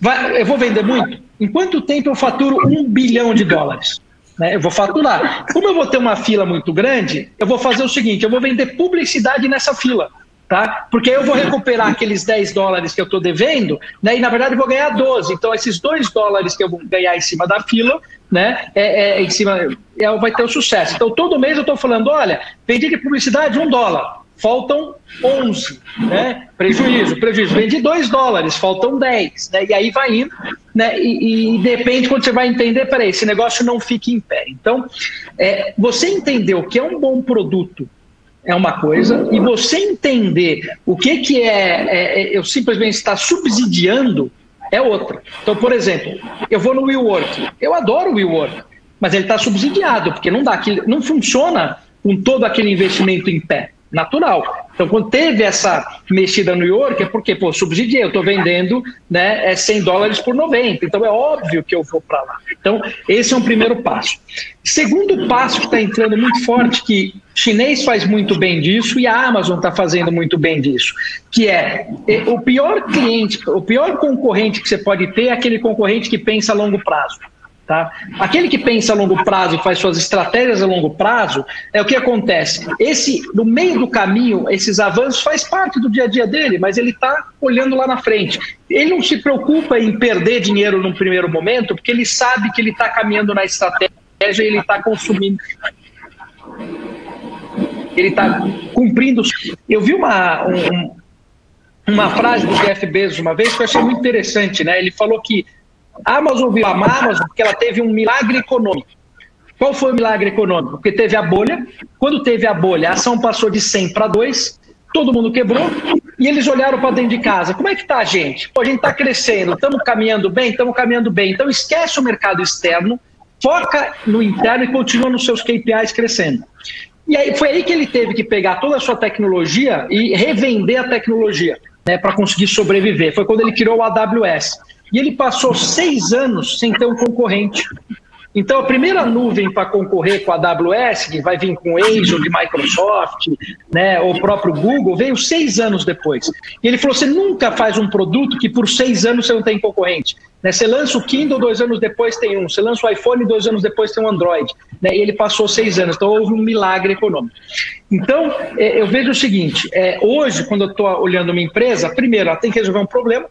Vai, eu vou vender muito? Em quanto tempo eu faturo um bilhão de dólares? Né? Eu vou faturar. Como eu vou ter uma fila muito grande, eu vou fazer o seguinte: eu vou vender publicidade nessa fila. Tá? Porque eu vou recuperar aqueles 10 dólares que eu estou devendo, né? E na verdade vou ganhar 12. Então, esses 2 dólares que eu vou ganhar em cima da fila, né? É, é em cima, é, vai ter o sucesso. Então, todo mês eu estou falando: olha, vendi de publicidade um dólar faltam 11, né? Prejuízo, prejuízo. Vende 2 dólares, faltam 10, né? E aí vai indo, né? E, e depende quando você vai entender, peraí, esse negócio não fica em pé. Então, é, você entender o que é um bom produto é uma coisa, e você entender o que, que é, é, é eu simplesmente estar subsidiando é outra. Então, por exemplo, eu vou no WeWork, eu adoro o WeWork, mas ele está subsidiado, porque não dá, não funciona com todo aquele investimento em pé natural. Então, quando teve essa mexida no York, é porque, pô, subsidiei, eu estou vendendo né, é 100 dólares por 90, então é óbvio que eu vou para lá. Então, esse é um primeiro passo. Segundo passo que está entrando muito forte, que chinês faz muito bem disso e a Amazon está fazendo muito bem disso, que é, é o pior cliente, o pior concorrente que você pode ter é aquele concorrente que pensa a longo prazo. Tá? Aquele que pensa a longo prazo e faz suas estratégias a longo prazo, é o que acontece. Esse, no meio do caminho, esses avanços faz parte do dia a dia dele, mas ele está olhando lá na frente. Ele não se preocupa em perder dinheiro num primeiro momento, porque ele sabe que ele está caminhando na estratégia e ele está consumindo. Ele está cumprindo. Eu vi uma, um, uma frase do Jeff Bezos uma vez que eu achei muito interessante, né? Ele falou que a Amazon viu a Amazon porque ela teve um milagre econômico. Qual foi o milagre econômico? Porque teve a bolha. Quando teve a bolha, a ação passou de 100 para 2, todo mundo quebrou e eles olharam para dentro de casa. Como é que está a gente? Pô, a gente está crescendo, estamos caminhando bem, estamos caminhando bem. Então esquece o mercado externo, foca no interno e continua nos seus KPIs crescendo. E aí foi aí que ele teve que pegar toda a sua tecnologia e revender a tecnologia né, para conseguir sobreviver. Foi quando ele criou o AWS. E ele passou seis anos sem ter um concorrente. Então, a primeira nuvem para concorrer com a AWS, que vai vir com o Azure de Microsoft, né, ou o próprio Google, veio seis anos depois. E ele falou: você nunca faz um produto que por seis anos você não tem concorrente. Né, você lança o Kindle, dois anos depois tem um. Você lança o iPhone, dois anos depois tem um Android. Né, e ele passou seis anos. Então, houve um milagre econômico. Então, é, eu vejo o seguinte: é, hoje, quando eu estou olhando uma empresa, primeiro, ela tem que resolver um problema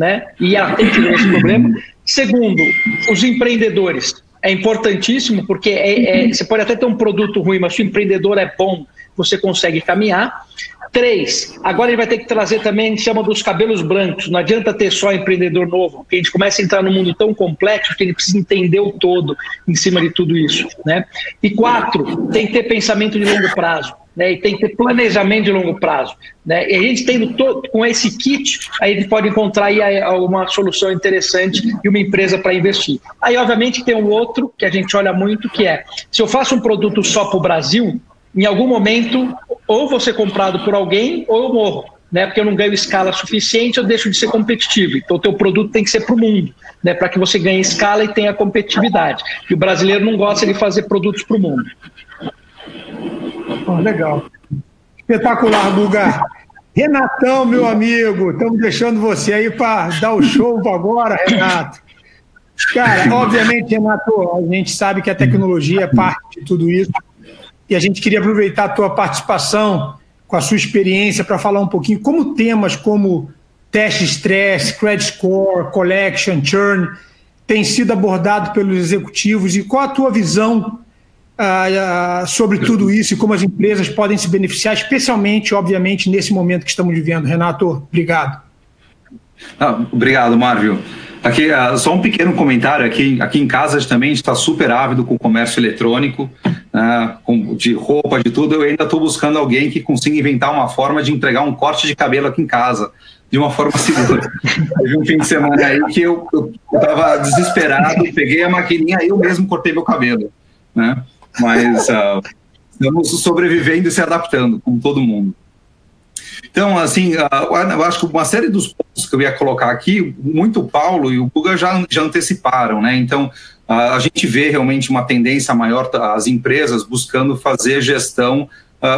né? E que resolver esse problema. Segundo, os empreendedores. É importantíssimo porque é, é, você pode até ter um produto ruim, mas se o empreendedor é bom, você consegue caminhar. Três, agora ele vai ter que trazer também, a gente chama dos cabelos brancos. Não adianta ter só empreendedor novo, porque a gente começa a entrar num mundo tão complexo que ele precisa entender o todo em cima de tudo isso. Né? E quatro, tem que ter pensamento de longo prazo né, e tem que ter planejamento de longo prazo. Né? E a gente tendo todo, com esse kit, a gente pode encontrar aí uma solução interessante e uma empresa para investir. Aí, obviamente, tem um outro que a gente olha muito, que é, se eu faço um produto só para o Brasil, em algum momento, ou vou ser comprado por alguém, ou eu morro. Né, porque eu não ganho escala suficiente, eu deixo de ser competitivo. Então, o teu produto tem que ser para o mundo, né, para que você ganhe escala e tenha competitividade. E o brasileiro não gosta de fazer produtos para o mundo. Oh, legal. Espetacular, Guga. Renatão, meu amigo, estamos deixando você aí para dar o show agora, Renato. Cara, obviamente, Renato, a gente sabe que a tecnologia é parte de tudo isso e a gente queria aproveitar a tua participação com a sua experiência para falar um pouquinho como temas como teste stress, credit score, collection, churn têm sido abordados pelos executivos e qual a tua visão uh, sobre tudo isso e como as empresas podem se beneficiar, especialmente, obviamente, nesse momento que estamos vivendo. Renato, obrigado. Ah, obrigado, Marvio. Aqui, uh, só um pequeno comentário aqui, aqui em casa também está super ávido com o comércio eletrônico. né, de roupa, de tudo, eu ainda estou buscando alguém que consiga inventar uma forma de entregar um corte de cabelo aqui em casa, de uma forma segura. Teve um fim de semana aí que eu estava desesperado, peguei a maquininha e eu mesmo cortei meu cabelo, né? Mas uh, estamos sobrevivendo e se adaptando, como todo mundo. Então, assim, uh, eu acho que uma série dos pontos que eu ia colocar aqui, muito o Paulo e o Guga já, já anteciparam, né? Então, a gente vê realmente uma tendência maior, as empresas buscando fazer gestão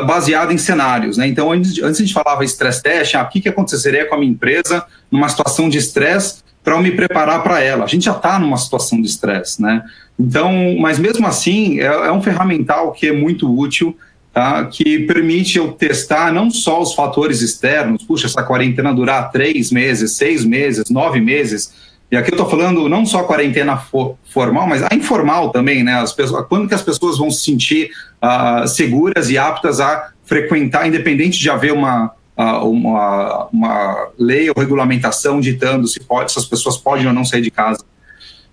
baseada em cenários. Né? Então, antes, antes a gente falava stress test, ah, o que, que aconteceria com a minha empresa numa situação de estresse para eu me preparar para ela. A gente já está numa situação de estresse, né? Então, mas mesmo assim, é, é, um ferramental que é muito útil, tá? que permite eu testar não só os fatores externos, puxa, essa quarentena durar três meses, seis meses, nove meses, e aqui eu estou falando não só a quarentena for, formal, mas a informal também, né? As pessoas, quando que as pessoas vão se sentir uh, seguras e aptas a frequentar, independente de haver uma, uh, uma, uma, lei ou regulamentação ditando se, pode, se as pessoas podem ou não sair de casa.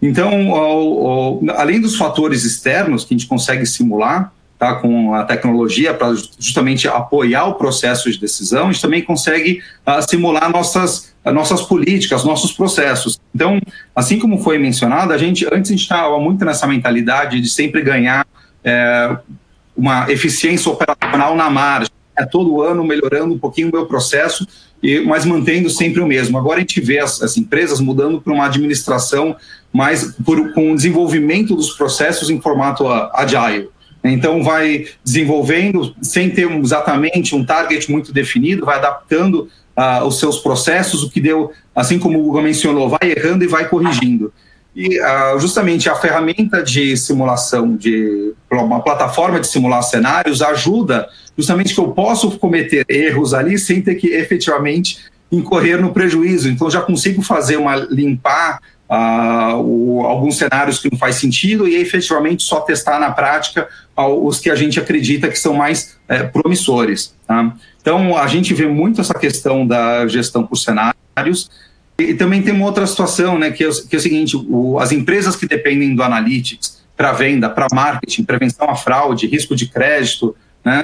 Então, uh, além dos fatores externos que a gente consegue simular, tá, com a tecnologia para justamente apoiar o processo de decisão, a gente também consegue uh, simular nossas, nossas políticas, nossos processos. Então, assim como foi mencionado, a gente antes a gente estava muito nessa mentalidade de sempre ganhar é, uma eficiência operacional na margem, é, todo ano melhorando um pouquinho o meu processo, e, mas mantendo sempre o mesmo. Agora a gente vê as, as empresas mudando para uma administração mais por, com o desenvolvimento dos processos em formato agile. Então, vai desenvolvendo, sem ter exatamente um target muito definido, vai adaptando uh, os seus processos, o que deu, assim como o Google mencionou, vai errando e vai corrigindo. E uh, justamente a ferramenta de simulação, de uma plataforma de simular cenários, ajuda justamente que eu posso cometer erros ali sem ter que efetivamente incorrer no prejuízo. Então, já consigo fazer uma limpar uh, o, alguns cenários que não faz sentido e efetivamente só testar na prática os que a gente acredita que são mais é, promissores. Tá? Então, a gente vê muito essa questão da gestão por cenários. E também tem uma outra situação, né, que é, que é o seguinte: o, as empresas que dependem do analytics para venda, para marketing, prevenção à fraude, risco de crédito, né,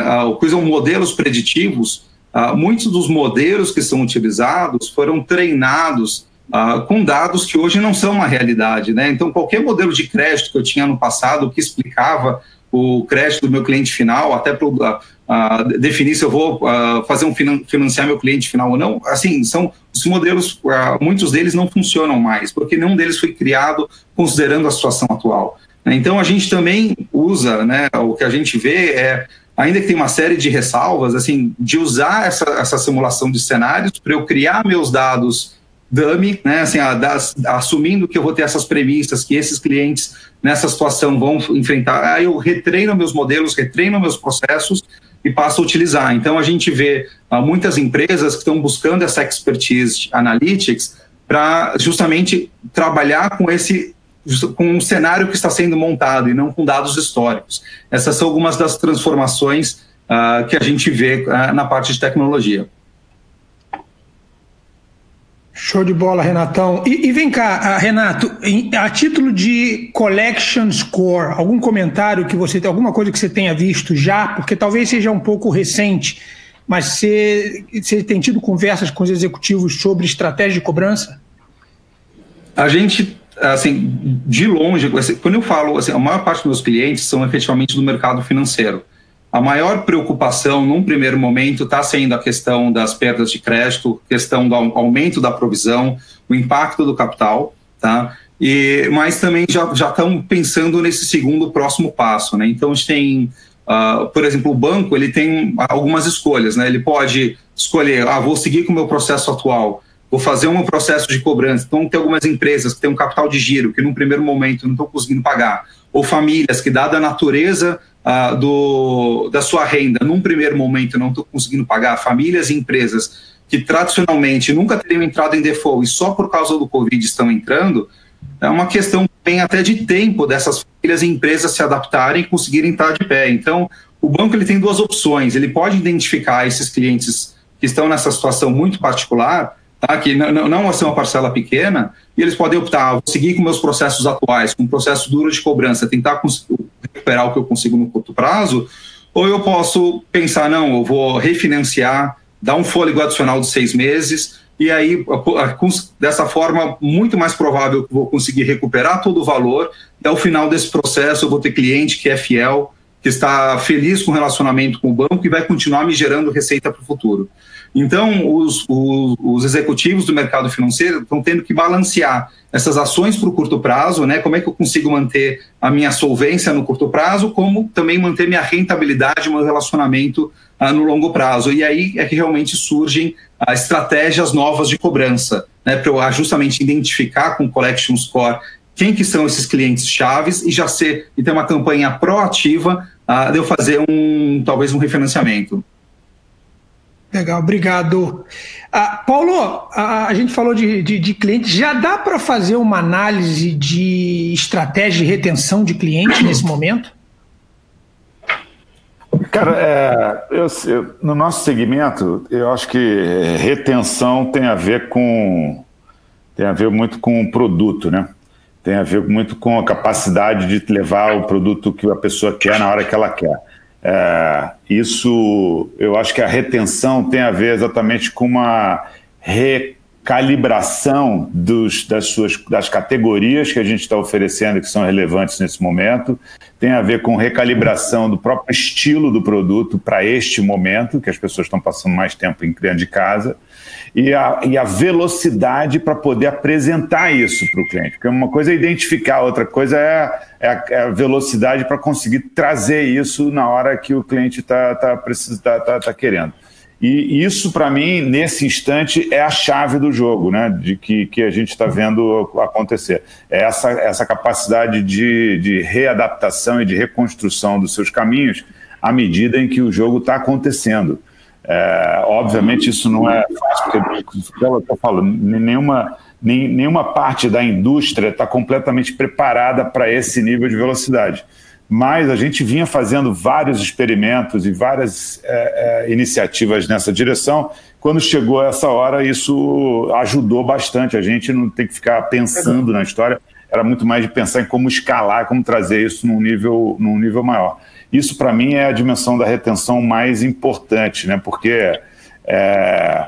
são modelos preditivos, uh, muitos dos modelos que são utilizados foram treinados uh, com dados que hoje não são uma realidade. Né? Então, qualquer modelo de crédito que eu tinha no passado que explicava o crédito do meu cliente final, até para uh, uh, definir se eu vou uh, fazer um finan financiar meu cliente final ou não, assim, são os modelos, muitos deles não funcionam mais, porque nenhum deles foi criado considerando a situação atual. Então, a gente também usa, né, o que a gente vê é ainda que tem uma série de ressalvas, assim, de usar essa, essa simulação de cenários para eu criar meus dados dummy, né, assim, a, assumindo que eu vou ter essas premissas, que esses clientes nessa situação vão enfrentar, aí eu retreino meus modelos, retreino meus processos e passo a utilizar. Então a gente vê uh, muitas empresas que estão buscando essa expertise analytics para justamente trabalhar com esse com um cenário que está sendo montado e não com dados históricos. Essas são algumas das transformações uh, que a gente vê uh, na parte de tecnologia. Show de bola, Renatão. E, e vem cá, ah, Renato, a título de collection score, algum comentário que você tem, alguma coisa que você tenha visto já, porque talvez seja um pouco recente, mas você, você tem tido conversas com os executivos sobre estratégia de cobrança? A gente, assim, de longe, quando eu falo, assim, a maior parte dos meus clientes são efetivamente do mercado financeiro. A maior preocupação, num primeiro momento, está sendo a questão das perdas de crédito, questão do aumento da provisão, o impacto do capital, tá? E, mas também já, estão pensando nesse segundo próximo passo, né? Então, a gente tem, uh, por exemplo, o banco, ele tem algumas escolhas, né? Ele pode escolher, ah, vou seguir com o meu processo atual, vou fazer um processo de cobrança. Então, tem algumas empresas que têm um capital de giro, que num primeiro momento não estão conseguindo pagar, ou famílias que, dada a natureza uh, do, da sua renda num primeiro momento não estão conseguindo pagar, famílias e empresas que tradicionalmente nunca teriam entrado em default e só por causa do Covid estão entrando, é uma questão bem até de tempo dessas famílias e empresas se adaptarem e conseguirem estar de pé. Então, o banco ele tem duas opções. Ele pode identificar esses clientes que estão nessa situação muito particular tá? que não, não vai ser uma parcela pequena, e eles podem optar, vou seguir com meus processos atuais, com um processo duro de cobrança, tentar recuperar o que eu consigo no curto prazo, ou eu posso pensar, não, eu vou refinanciar, dar um fôlego adicional de seis meses, e aí, dessa forma, muito mais provável que eu vou conseguir recuperar todo o valor, e ao final desse processo eu vou ter cliente que é fiel, que está feliz com o relacionamento com o banco e vai continuar me gerando receita para o futuro. Então, os, os, os, executivos do mercado financeiro estão tendo que balancear essas ações para o curto prazo, né? Como é que eu consigo manter a minha solvência no curto prazo, como também manter minha rentabilidade, meu relacionamento ah, no longo prazo. E aí é que realmente surgem ah, estratégias novas de cobrança, né? Para eu justamente identificar com o Collection Score quem que são esses clientes chaves e já ser e ter uma campanha proativa uh, de eu fazer um talvez um refinanciamento. Legal, obrigado. Uh, Paulo, a, a gente falou de, de, de clientes. Já dá para fazer uma análise de estratégia de retenção de cliente nesse momento? Cara, é, eu, eu, no nosso segmento, eu acho que retenção tem a ver com tem a ver muito com o produto, né? Tem a ver muito com a capacidade de levar o produto que a pessoa quer na hora que ela quer. É, isso, eu acho que a retenção tem a ver exatamente com uma recalibração dos, das, suas, das categorias que a gente está oferecendo que são relevantes nesse momento, tem a ver com recalibração do próprio estilo do produto para este momento, que as pessoas estão passando mais tempo em dentro de casa, e a, e a velocidade para poder apresentar isso para o cliente. Porque uma coisa é identificar, outra coisa é, é, a, é a, velocidade para conseguir trazer isso na hora que o cliente está tá, tá, tá, tá, querendo. E isso, para mim, nesse instante, é a chave do jogo, né? De que, que a gente está vendo acontecer. É essa, essa capacidade de, de readaptação e de reconstrução dos seus caminhos à medida em que o jogo está acontecendo. É, obviamente isso não é fácil, porque eu estou falando, nenhuma, nem, nenhuma parte da indústria está completamente preparada para esse nível de velocidade. Mas a gente vinha fazendo vários experimentos e várias é, é, iniciativas nessa direção. Quando chegou essa hora, isso ajudou bastante. A gente não tem que ficar pensando na história, era muito mais de pensar em como escalar, como trazer isso num nível, num nível maior. Isso, para mim, é a dimensão da retenção mais importante, né? porque é,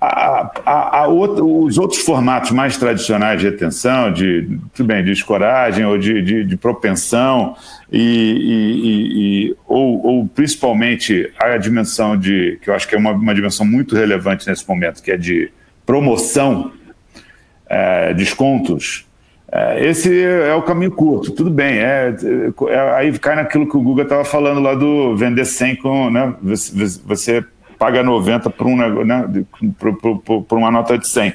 a, a, a os outros formatos mais tradicionais de retenção, de, tudo bem, de escoragem ou de, de, de propensão, e, e, e, ou, ou, principalmente a dimensão de, que eu acho que é uma, uma dimensão muito relevante nesse momento, que é de promoção, é, descontos, é, esse é o caminho curto, tudo bem. É, é aí cai naquilo que o Guga estava falando lá do vender 100 com. Né, você paga 90 por, um, né, por, por, por uma nota de 100. É,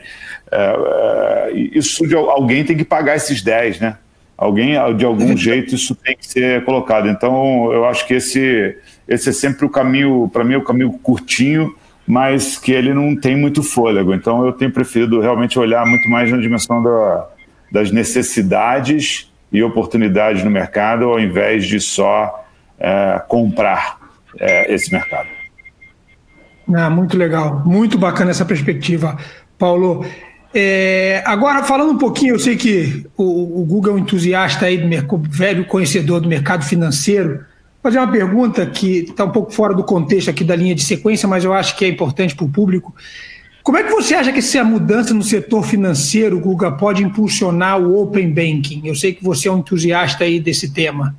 é, isso de, alguém tem que pagar esses 10, né? Alguém, de algum jeito, isso tem que ser colocado. Então, eu acho que esse, esse é sempre o caminho, para mim, é o caminho curtinho, mas que ele não tem muito fôlego. Então, eu tenho preferido realmente olhar muito mais na dimensão da das necessidades e oportunidades no mercado, ao invés de só é, comprar é, esse mercado. Ah, muito legal, muito bacana essa perspectiva, Paulo. É, agora, falando um pouquinho, eu sei que o, o Google é um entusiasta aí do velho conhecedor do mercado financeiro. Vou fazer uma pergunta que está um pouco fora do contexto aqui da linha de sequência, mas eu acho que é importante para o público. Como é que você acha que essa mudança no setor financeiro, Guga, pode impulsionar o Open Banking? Eu sei que você é um entusiasta aí desse tema.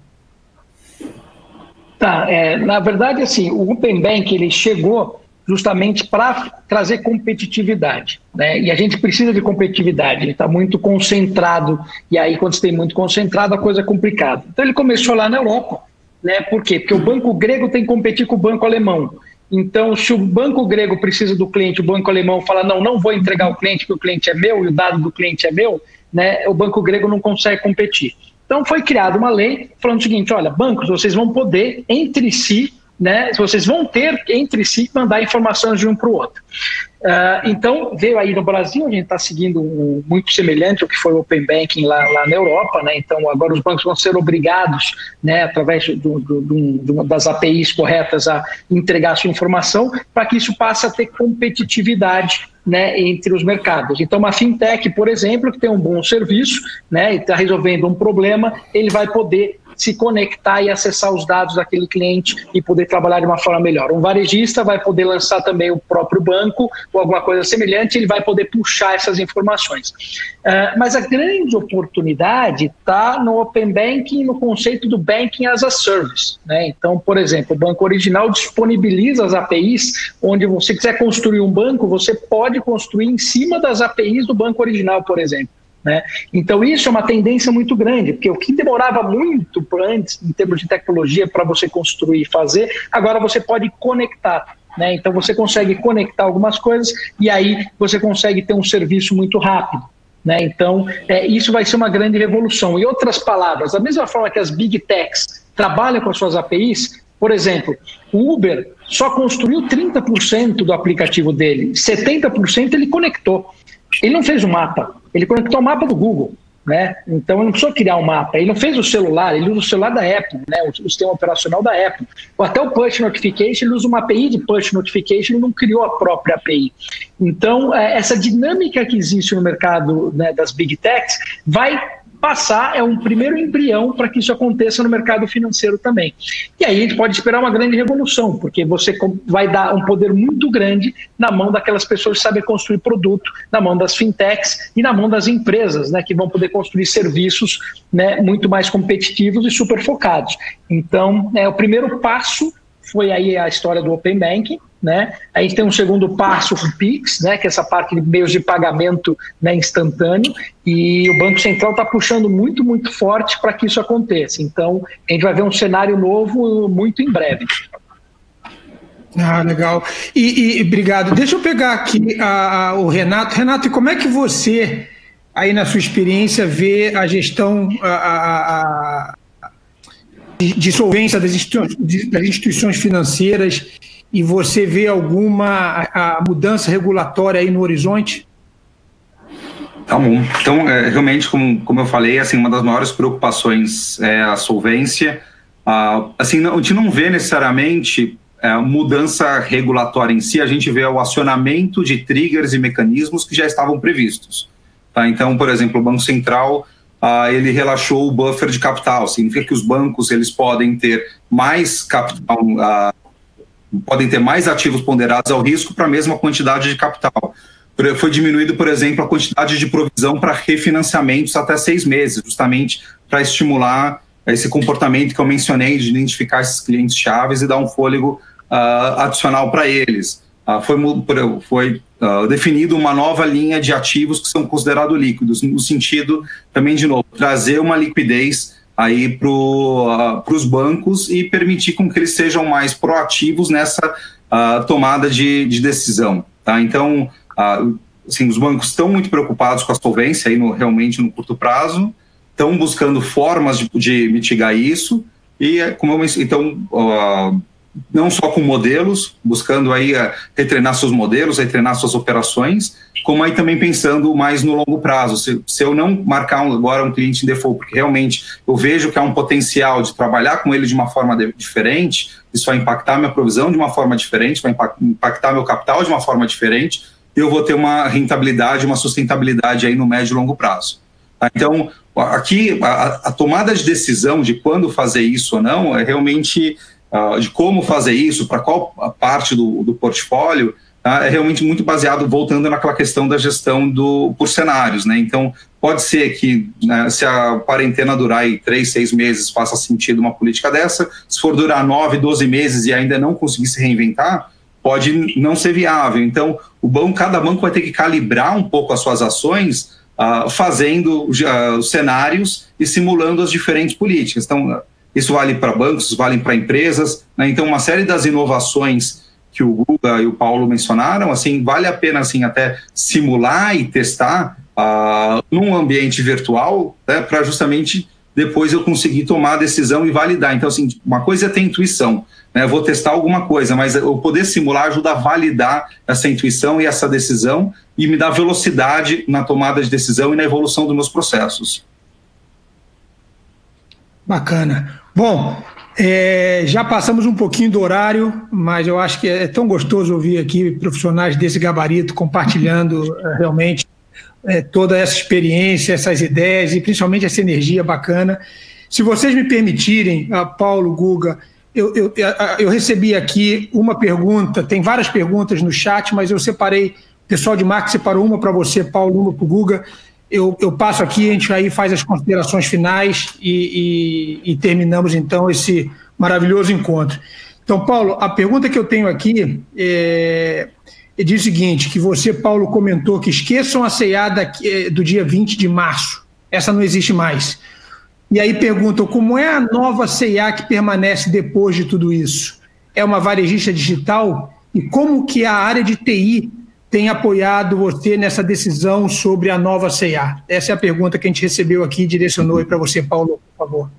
Tá, é, na verdade, assim, o Open Banking ele chegou justamente para trazer competitividade, né? E a gente precisa de competitividade. Ele está muito concentrado e aí quando você tem muito concentrado a coisa é complicada. Então ele começou lá na Europa, né? Por quê? Porque o banco grego tem que competir com o banco alemão. Então, se o banco grego precisa do cliente, o banco alemão fala, não, não vou entregar o cliente, porque o cliente é meu e o dado do cliente é meu, né, o banco grego não consegue competir. Então, foi criada uma lei falando o seguinte: olha, bancos, vocês vão poder, entre si, né, vocês vão ter entre si mandar informações de um para o outro. Uh, então, veio aí no Brasil, a gente está seguindo um, muito semelhante ao que foi o Open Banking lá, lá, na Europa, né? Então, agora os bancos vão ser obrigados, né, através do, do, do, das APIs corretas, a entregar sua informação, para que isso passe a ter competitividade né, entre os mercados. Então, uma fintech, por exemplo, que tem um bom serviço né, e está resolvendo um problema, ele vai poder se conectar e acessar os dados daquele cliente e poder trabalhar de uma forma melhor. Um varejista vai poder lançar também o próprio banco ou alguma coisa semelhante, ele vai poder puxar essas informações. Uh, mas a grande oportunidade está no Open Banking, no conceito do Banking as a Service. Né? Então, por exemplo, o Banco Original disponibiliza as APIs, onde você quiser construir um banco, você pode construir em cima das APIs do Banco Original, por exemplo. Né? Então, isso é uma tendência muito grande, porque o que demorava muito antes, em termos de tecnologia, para você construir e fazer, agora você pode conectar. Né? Então, você consegue conectar algumas coisas e aí você consegue ter um serviço muito rápido. Né? Então, é, isso vai ser uma grande revolução. Em outras palavras, da mesma forma que as big techs trabalham com as suas APIs, por exemplo, o Uber só construiu 30% do aplicativo dele, 70% ele conectou. Ele não fez o um mapa, ele conectou o mapa do Google. Né? Então ele não precisou criar um mapa, ele não fez o celular, ele usa o celular da Apple, né? o, o sistema operacional da Apple. Ou até o push notification, ele usa uma API de push notification, ele não criou a própria API. Então, é, essa dinâmica que existe no mercado né, das big techs vai passar é um primeiro embrião para que isso aconteça no mercado financeiro também. E aí a gente pode esperar uma grande revolução, porque você vai dar um poder muito grande na mão daquelas pessoas que sabem construir produto, na mão das fintechs e na mão das empresas, né, que vão poder construir serviços né, muito mais competitivos e super focados. Então, é o primeiro passo foi aí a história do Open Banking, né? A gente tem um segundo passo, o PIX, né? que é essa parte de meios de pagamento né, instantâneo, e o Banco Central está puxando muito, muito forte para que isso aconteça. Então, a gente vai ver um cenário novo muito em breve. Ah, legal. E, e obrigado. Deixa eu pegar aqui a, a, o Renato. Renato, e como é que você, aí na sua experiência, vê a gestão a, de solvência das instituições, das instituições financeiras e você vê alguma a, a mudança regulatória aí no horizonte? Tá bom. Então, é, realmente, como, como eu falei, assim, uma das maiores preocupações é a solvência. Ah, assim, não, a gente não vê necessariamente é, mudança regulatória em si, a gente vê o acionamento de triggers e mecanismos que já estavam previstos. Tá? Então, por exemplo, o Banco Central ah, ele relaxou o buffer de capital, significa que os bancos eles podem ter mais capital, ah, podem ter mais ativos ponderados ao risco para a mesma quantidade de capital. Foi diminuído, por exemplo, a quantidade de provisão para refinanciamentos até seis meses, justamente para estimular esse comportamento que eu mencionei de identificar esses clientes chaves e dar um fôlego uh, adicional para eles. Uh, foi foi uh, definido uma nova linha de ativos que são considerados líquidos, no sentido também, de novo, trazer uma liquidez aí para uh, os bancos e permitir com que eles sejam mais proativos nessa uh, tomada de, de, decisão. Tá? Então, uh, assim, os bancos estão muito preocupados com a solvência aí no, realmente no curto prazo, estão buscando formas de, de mitigar isso e como eu, então não só com modelos, buscando aí uh, retreinar seus modelos, retreinar suas operações, como aí também pensando mais no longo prazo. Se, se eu não marcar um, agora um cliente em default, porque realmente eu vejo que há um potencial de trabalhar com ele de uma forma de, diferente, isso vai impactar minha provisão de uma forma diferente, vai impactar meu capital de uma forma diferente, e eu vou ter uma rentabilidade, uma sustentabilidade aí no médio e longo prazo. Tá? Então, aqui a, a tomada de decisão de quando fazer isso ou não é realmente uh, de como fazer isso, para qual parte do, do portfólio, uh, é realmente muito baseado, voltando naquela questão da gestão do, por cenários. Né? Então, pode ser que, né, se a quarentena durar aí três, seis meses, faça sentido uma política dessa, se for durar nove, doze meses e ainda não conseguir se reinventar, pode não ser viável. Então, o banco, cada banco vai ter que calibrar um pouco as suas ações, uh, fazendo uh, cenários e simulando as diferentes políticas. Então, isso vale para bancos, vale para empresas. Né? Então, uma série das inovações que o Guga e o Paulo mencionaram, assim, vale a pena assim até simular e testar uh, num ambiente virtual, né, para justamente depois eu conseguir tomar a decisão e validar. Então, assim, uma coisa é ter intuição, né? Vou testar alguma coisa, mas eu poder simular ajuda a validar essa intuição e essa decisão e me dá velocidade na tomada de decisão e na evolução dos meus processos. Bacana. Bom, é, já passamos um pouquinho do horário, mas eu acho que é tão gostoso ouvir aqui profissionais desse gabarito compartilhando é, realmente é, toda essa experiência, essas ideias e principalmente essa energia bacana. Se vocês me permitirem, Paulo, Guga, eu, eu, eu recebi aqui uma pergunta, tem várias perguntas no chat, mas eu separei, o pessoal de marketing separou uma para você, Paulo, uma para o Guga eu, eu, passo aqui, a gente aí faz as considerações finais e, e, e, terminamos então esse maravilhoso encontro. Então, Paulo, a pergunta que eu tenho aqui é, é diz o seguinte: que você, Paulo, comentou que esqueçam a ceada é, do dia 20 de março. Essa não existe mais. E aí perguntam como é a nova CEA que permanece depois de tudo isso? É uma varejista digital? E como que a área de TI tem apoiado você nessa decisão sobre a nova CA? Essa é a pergunta que a gente recebeu aqui e direcionou aí para você, Paulo, por favor.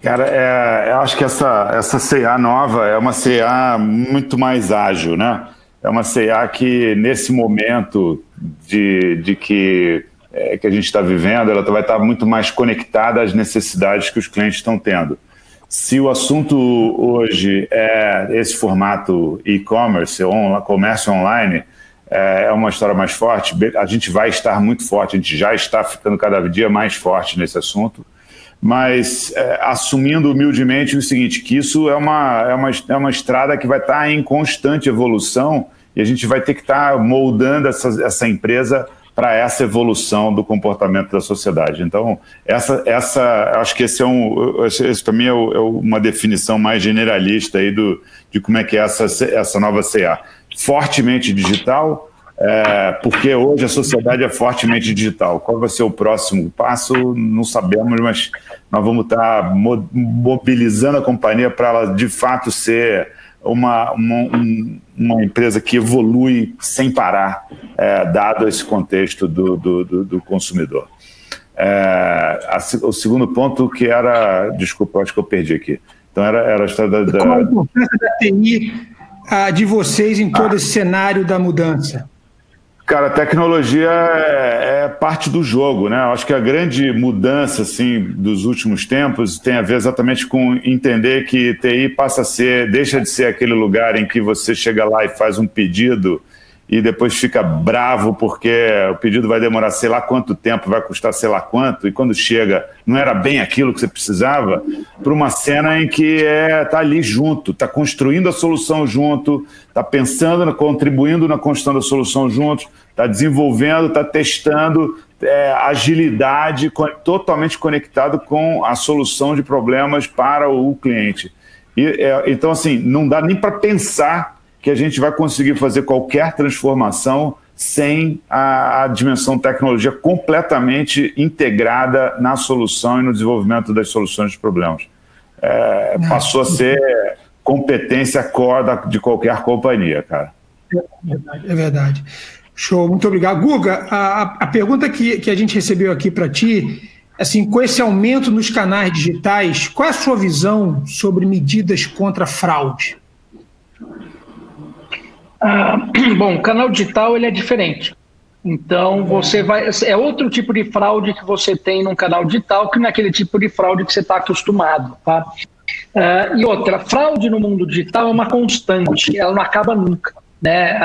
Cara, é, eu acho que essa, essa CA nova é uma CA muito mais ágil, né? É uma CA que, nesse momento de, de que, é, que a gente está vivendo, ela vai estar muito mais conectada às necessidades que os clientes estão tendo. Se o assunto hoje é esse formato e-commerce, on, comércio online, é, é uma história mais forte, a gente vai estar muito forte, a gente já está ficando cada dia mais forte nesse assunto, mas é, assumindo humildemente o seguinte, que isso é uma, é, uma, é uma estrada que vai estar em constante evolução e a gente vai ter que estar moldando essa, essa empresa para essa evolução do comportamento da sociedade. Então, essa, essa acho que esse é um, esse, esse para mim é, é, uma definição mais generalista aí do, de como é que é essa, essa nova CA. Fortemente digital, é, porque hoje a sociedade é fortemente digital. Qual vai ser o próximo passo? Não sabemos, mas nós vamos estar mobilizando a companhia para ela de fato ser uma, uma, uma empresa que evolui sem parar, é, dado esse contexto do, do, do, do consumidor. É, a, o segundo ponto que era, desculpa, acho que eu perdi aqui. Então era, era a história da, da... Qual a importância da TI de vocês em todo ah. esse cenário da mudança? Cara, a tecnologia é, é, parte do jogo, né? Eu acho que a grande mudança assim dos últimos tempos tem a ver exatamente com entender que TI passa a ser, deixa de ser aquele lugar em que você chega lá e faz um pedido e depois fica bravo porque o pedido vai demorar sei lá quanto tempo, vai custar sei lá quanto, e quando chega não era bem aquilo que você precisava, para uma cena em que é tá ali junto, tá construindo a solução junto, tá pensando, contribuindo na construção da solução juntos, tá desenvolvendo, tá testando, é, agilidade totalmente conectado com a solução de problemas para o cliente. E, é, então, assim, não dá nem para pensar que a gente vai conseguir fazer qualquer transformação sem a, a, dimensão tecnologia completamente integrada na solução e no desenvolvimento das soluções de problemas. É, passou a ser competência core de qualquer companhia, cara. É verdade, é verdade. Show, muito obrigado. Guga, a, a pergunta que, que a gente recebeu aqui para ti, assim, com esse aumento nos canais digitais, qual é a sua visão sobre medidas contra fraude? Ah, bom, o canal digital ele é diferente. Então você vai é outro tipo de fraude que você tem num canal digital que naquele tipo de fraude que você está acostumado, tá? Uh, e outra, fraude no mundo digital é uma constante, ela não acaba nunca. Né?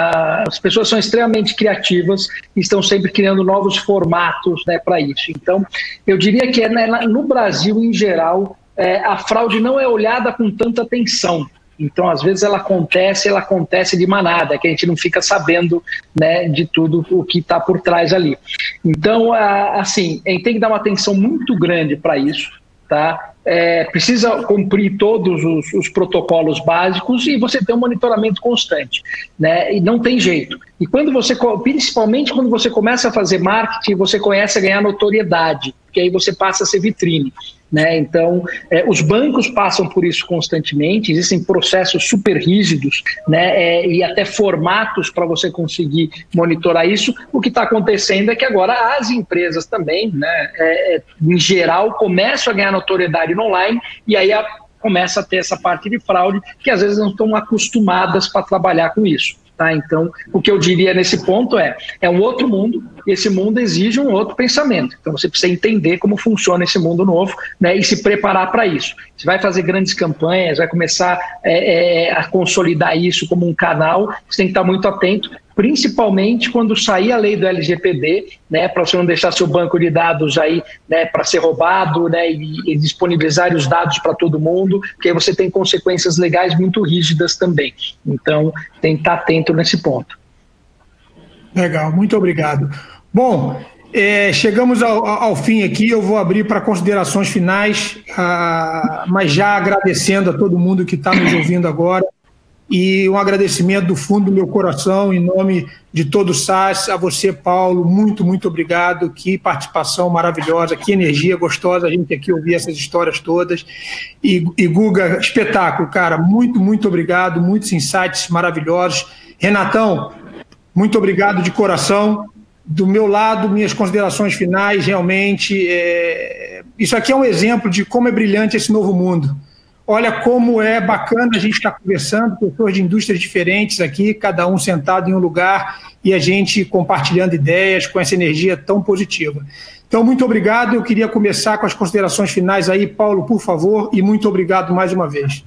As pessoas são extremamente criativas e estão sempre criando novos formatos né, para isso. Então, eu diria que é, né, no Brasil, em geral, é, a fraude não é olhada com tanta atenção. Então, às vezes ela acontece, ela acontece de manada, que a gente não fica sabendo né, de tudo o que está por trás ali. Então, assim, a gente tem que dar uma atenção muito grande para isso, tá? É, precisa cumprir todos os, os, protocolos básicos e você tem um monitoramento constante, né? E não tem jeito. E quando você, principalmente quando você começa a fazer marketing, você começa a ganhar notoriedade Porque aí você passa a ser vitrine. Né? Então, é, os bancos passam por isso constantemente, existem processos super rígidos né? É, e até formatos para você conseguir monitorar isso. O que está acontecendo é que agora as empresas também, né, é, em geral, começam a ganhar notoriedade no online e aí a, começa a ter essa parte de fraude que às vezes não estão acostumadas para trabalhar com isso. Tá? Então, o que eu diria nesse ponto é: é um outro mundo, e esse mundo exige um outro pensamento. Então, você precisa entender como funciona esse mundo novo né, e se preparar para isso. Você vai fazer grandes campanhas, vai começar é, é, a consolidar isso como um canal, você tem que estar muito atento principalmente quando sair a lei do LGPD, né, para você não deixar seu banco de dados aí, né, para ser roubado, né, e, e disponibilizar os dados para todo mundo, porque aí você tem consequências legais muito rígidas também. Então, tem que estar atento nesse ponto. Legal, muito obrigado. Bom, é, chegamos ao, ao, fim aqui, eu vou abrir para considerações finais, ah, mas já agradecendo a todo mundo que está nos ouvindo agora e um agradecimento do fundo do meu coração, em nome de todo o SAS, a você, Paulo, muito, muito obrigado. Que participação maravilhosa, que energia gostosa a gente aqui ouvir essas histórias todas. E, e Guga, espetáculo, cara, muito, muito obrigado, muitos insights maravilhosos. Renatão, muito obrigado de coração. Do meu lado, minhas considerações finais, realmente, é... isso aqui é um exemplo de como é brilhante esse novo mundo Olha como é bacana a gente estar tá conversando, pessoas de indústrias diferentes aqui, cada um sentado em um lugar e a gente compartilhando ideias com essa energia tão positiva. Então, muito obrigado. Eu queria começar com as considerações finais aí, Paulo, por favor, e muito obrigado mais uma vez.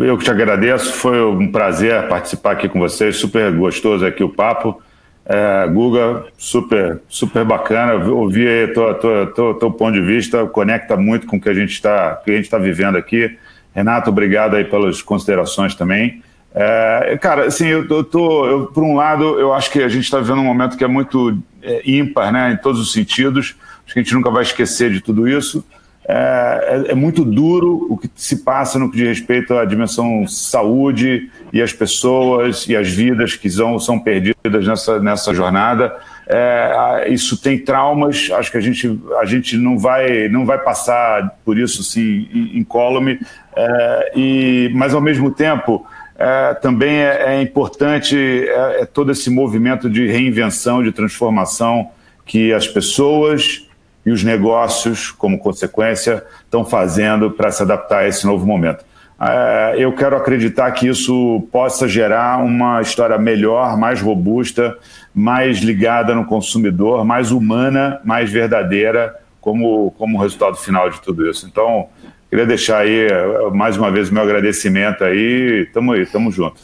Eu que te agradeço, foi um prazer participar aqui com vocês, super gostoso aqui o papo. É, Guga, super, super bacana. Ouvir o teu ponto de vista, conecta muito com o que a gente está tá vivendo aqui. Renato, obrigado aí pelas considerações também. É, cara, assim, eu, eu tô, eu, por um lado, eu acho que a gente está vivendo um momento que é muito é, ímpar, né, em todos os sentidos. Acho que a gente nunca vai esquecer de tudo isso. É, é, é, muito duro o que se passa no que diz respeito à dimensão saúde e as pessoas e as vidas que são, são perdidas nessa, nessa jornada. É, isso tem traumas, acho que a gente, a gente não, vai, não vai passar por isso assim, incólume, é, e, mas ao mesmo tempo é, também é, é importante é, todo esse movimento de reinvenção, de transformação que as pessoas e os negócios, como consequência, estão fazendo para se adaptar a esse novo momento. É, eu quero acreditar que isso possa gerar uma história melhor, mais robusta, mais ligada no consumidor, mais humana, mais verdadeira, como, como resultado final de tudo isso. Então, queria deixar aí mais uma vez o meu agradecimento aí. Tamo aí, tamo junto.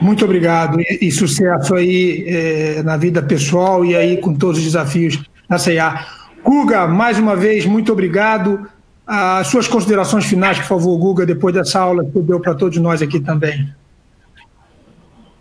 Muito obrigado e, e sucesso aí é, na vida pessoal e aí com todos os desafios da CIA. Guga, mais uma vez, muito obrigado. As suas considerações finais, por favor, Guga, depois dessa aula que deu para todos nós aqui também.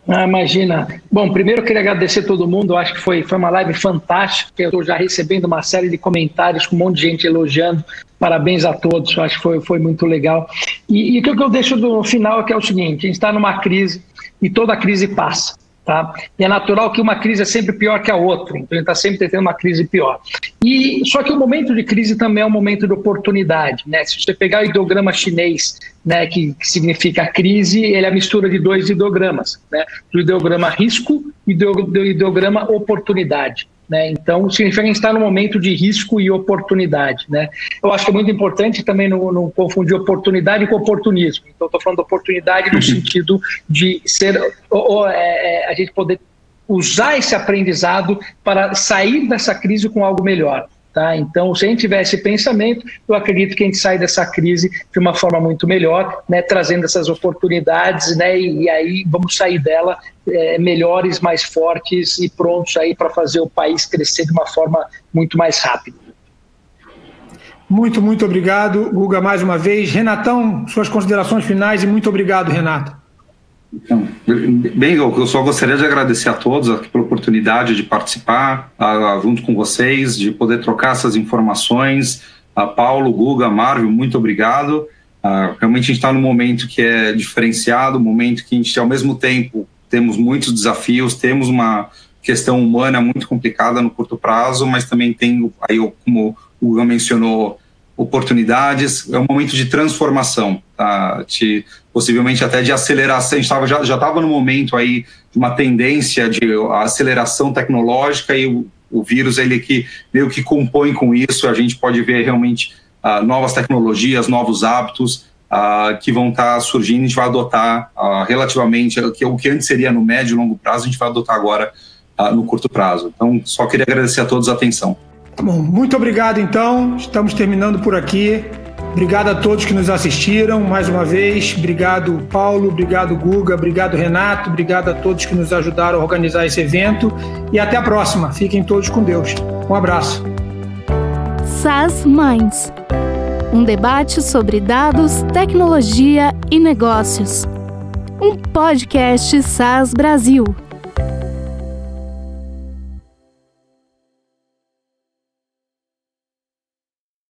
Ah, imagina. Bom, primeiro eu queria agradecer a todo mundo. Eu acho que foi, foi uma live fantástica. Eu estou já recebendo uma série de comentários com um monte de gente elogiando. Parabéns a todos. Eu acho que foi, foi muito legal. E, e o que eu deixo no final é que é o seguinte: a gente está numa crise e toda crise passa. Tá? E é natural que uma crise é sempre pior que a outra, então ele está sempre tendo uma crise pior. E Só que o momento de crise também é um momento de oportunidade. Né? Se você pegar o ideograma chinês, né, que, que significa crise, ele é a mistura de dois ideogramas, né? do ideograma risco e do ideograma oportunidade. Né? Então, significa que a gente está no momento de risco e oportunidade. Né? Eu acho que é muito importante também não, não confundir oportunidade com oportunismo. Então, estou falando de oportunidade no sentido de ser ou, ou, é, é, a gente poder usar esse aprendizado para sair dessa crise com algo melhor. Tá? Então, se a gente tiver esse pensamento, eu acredito que a gente sai dessa crise de uma forma muito melhor, né, trazendo essas oportunidades, né, e, e aí vamos sair dela é, melhores, mais fortes e prontos aí para fazer o país crescer de uma forma muito mais rápida. Muito, muito obrigado, Guga, mais uma vez. Renatão, suas considerações finais e muito obrigado, Renato. Então, bem, eu só gostaria de agradecer a todos aqui pela oportunidade de participar a, junto com vocês, de poder trocar essas informações. A Paulo, Guga, Marvel, muito obrigado. Uh, realmente a gente está num momento que é diferenciado, um momento que a gente, ao mesmo tempo, temos muitos desafios, temos uma questão humana muito complicada no curto prazo, mas também tem, aí, como o Hugo mencionou, oportunidades, é um momento de transformação, tá? de, possivelmente até de aceleração. A gente tava, já estava no momento aí de uma tendência de aceleração tecnológica e o, o vírus ele que meio que compõe com isso. A gente pode ver realmente uh, novas tecnologias, novos hábitos uh, que vão estar tá surgindo. A gente vai adotar uh, relativamente o que, o que antes seria no médio e longo prazo, a gente vai adotar agora no curto prazo. Então, só queria agradecer a todos a atenção. Tá bom, muito obrigado então. Estamos terminando por aqui. Obrigado a todos que nos assistiram mais uma vez. Obrigado, Paulo. Obrigado, Guga. Obrigado, Renato. Obrigado a todos que nos ajudaram a organizar esse evento. E até a próxima. Fiquem todos com Deus. Um abraço. SAS Minds um debate sobre dados, tecnologia e negócios. Um podcast SAS Brasil.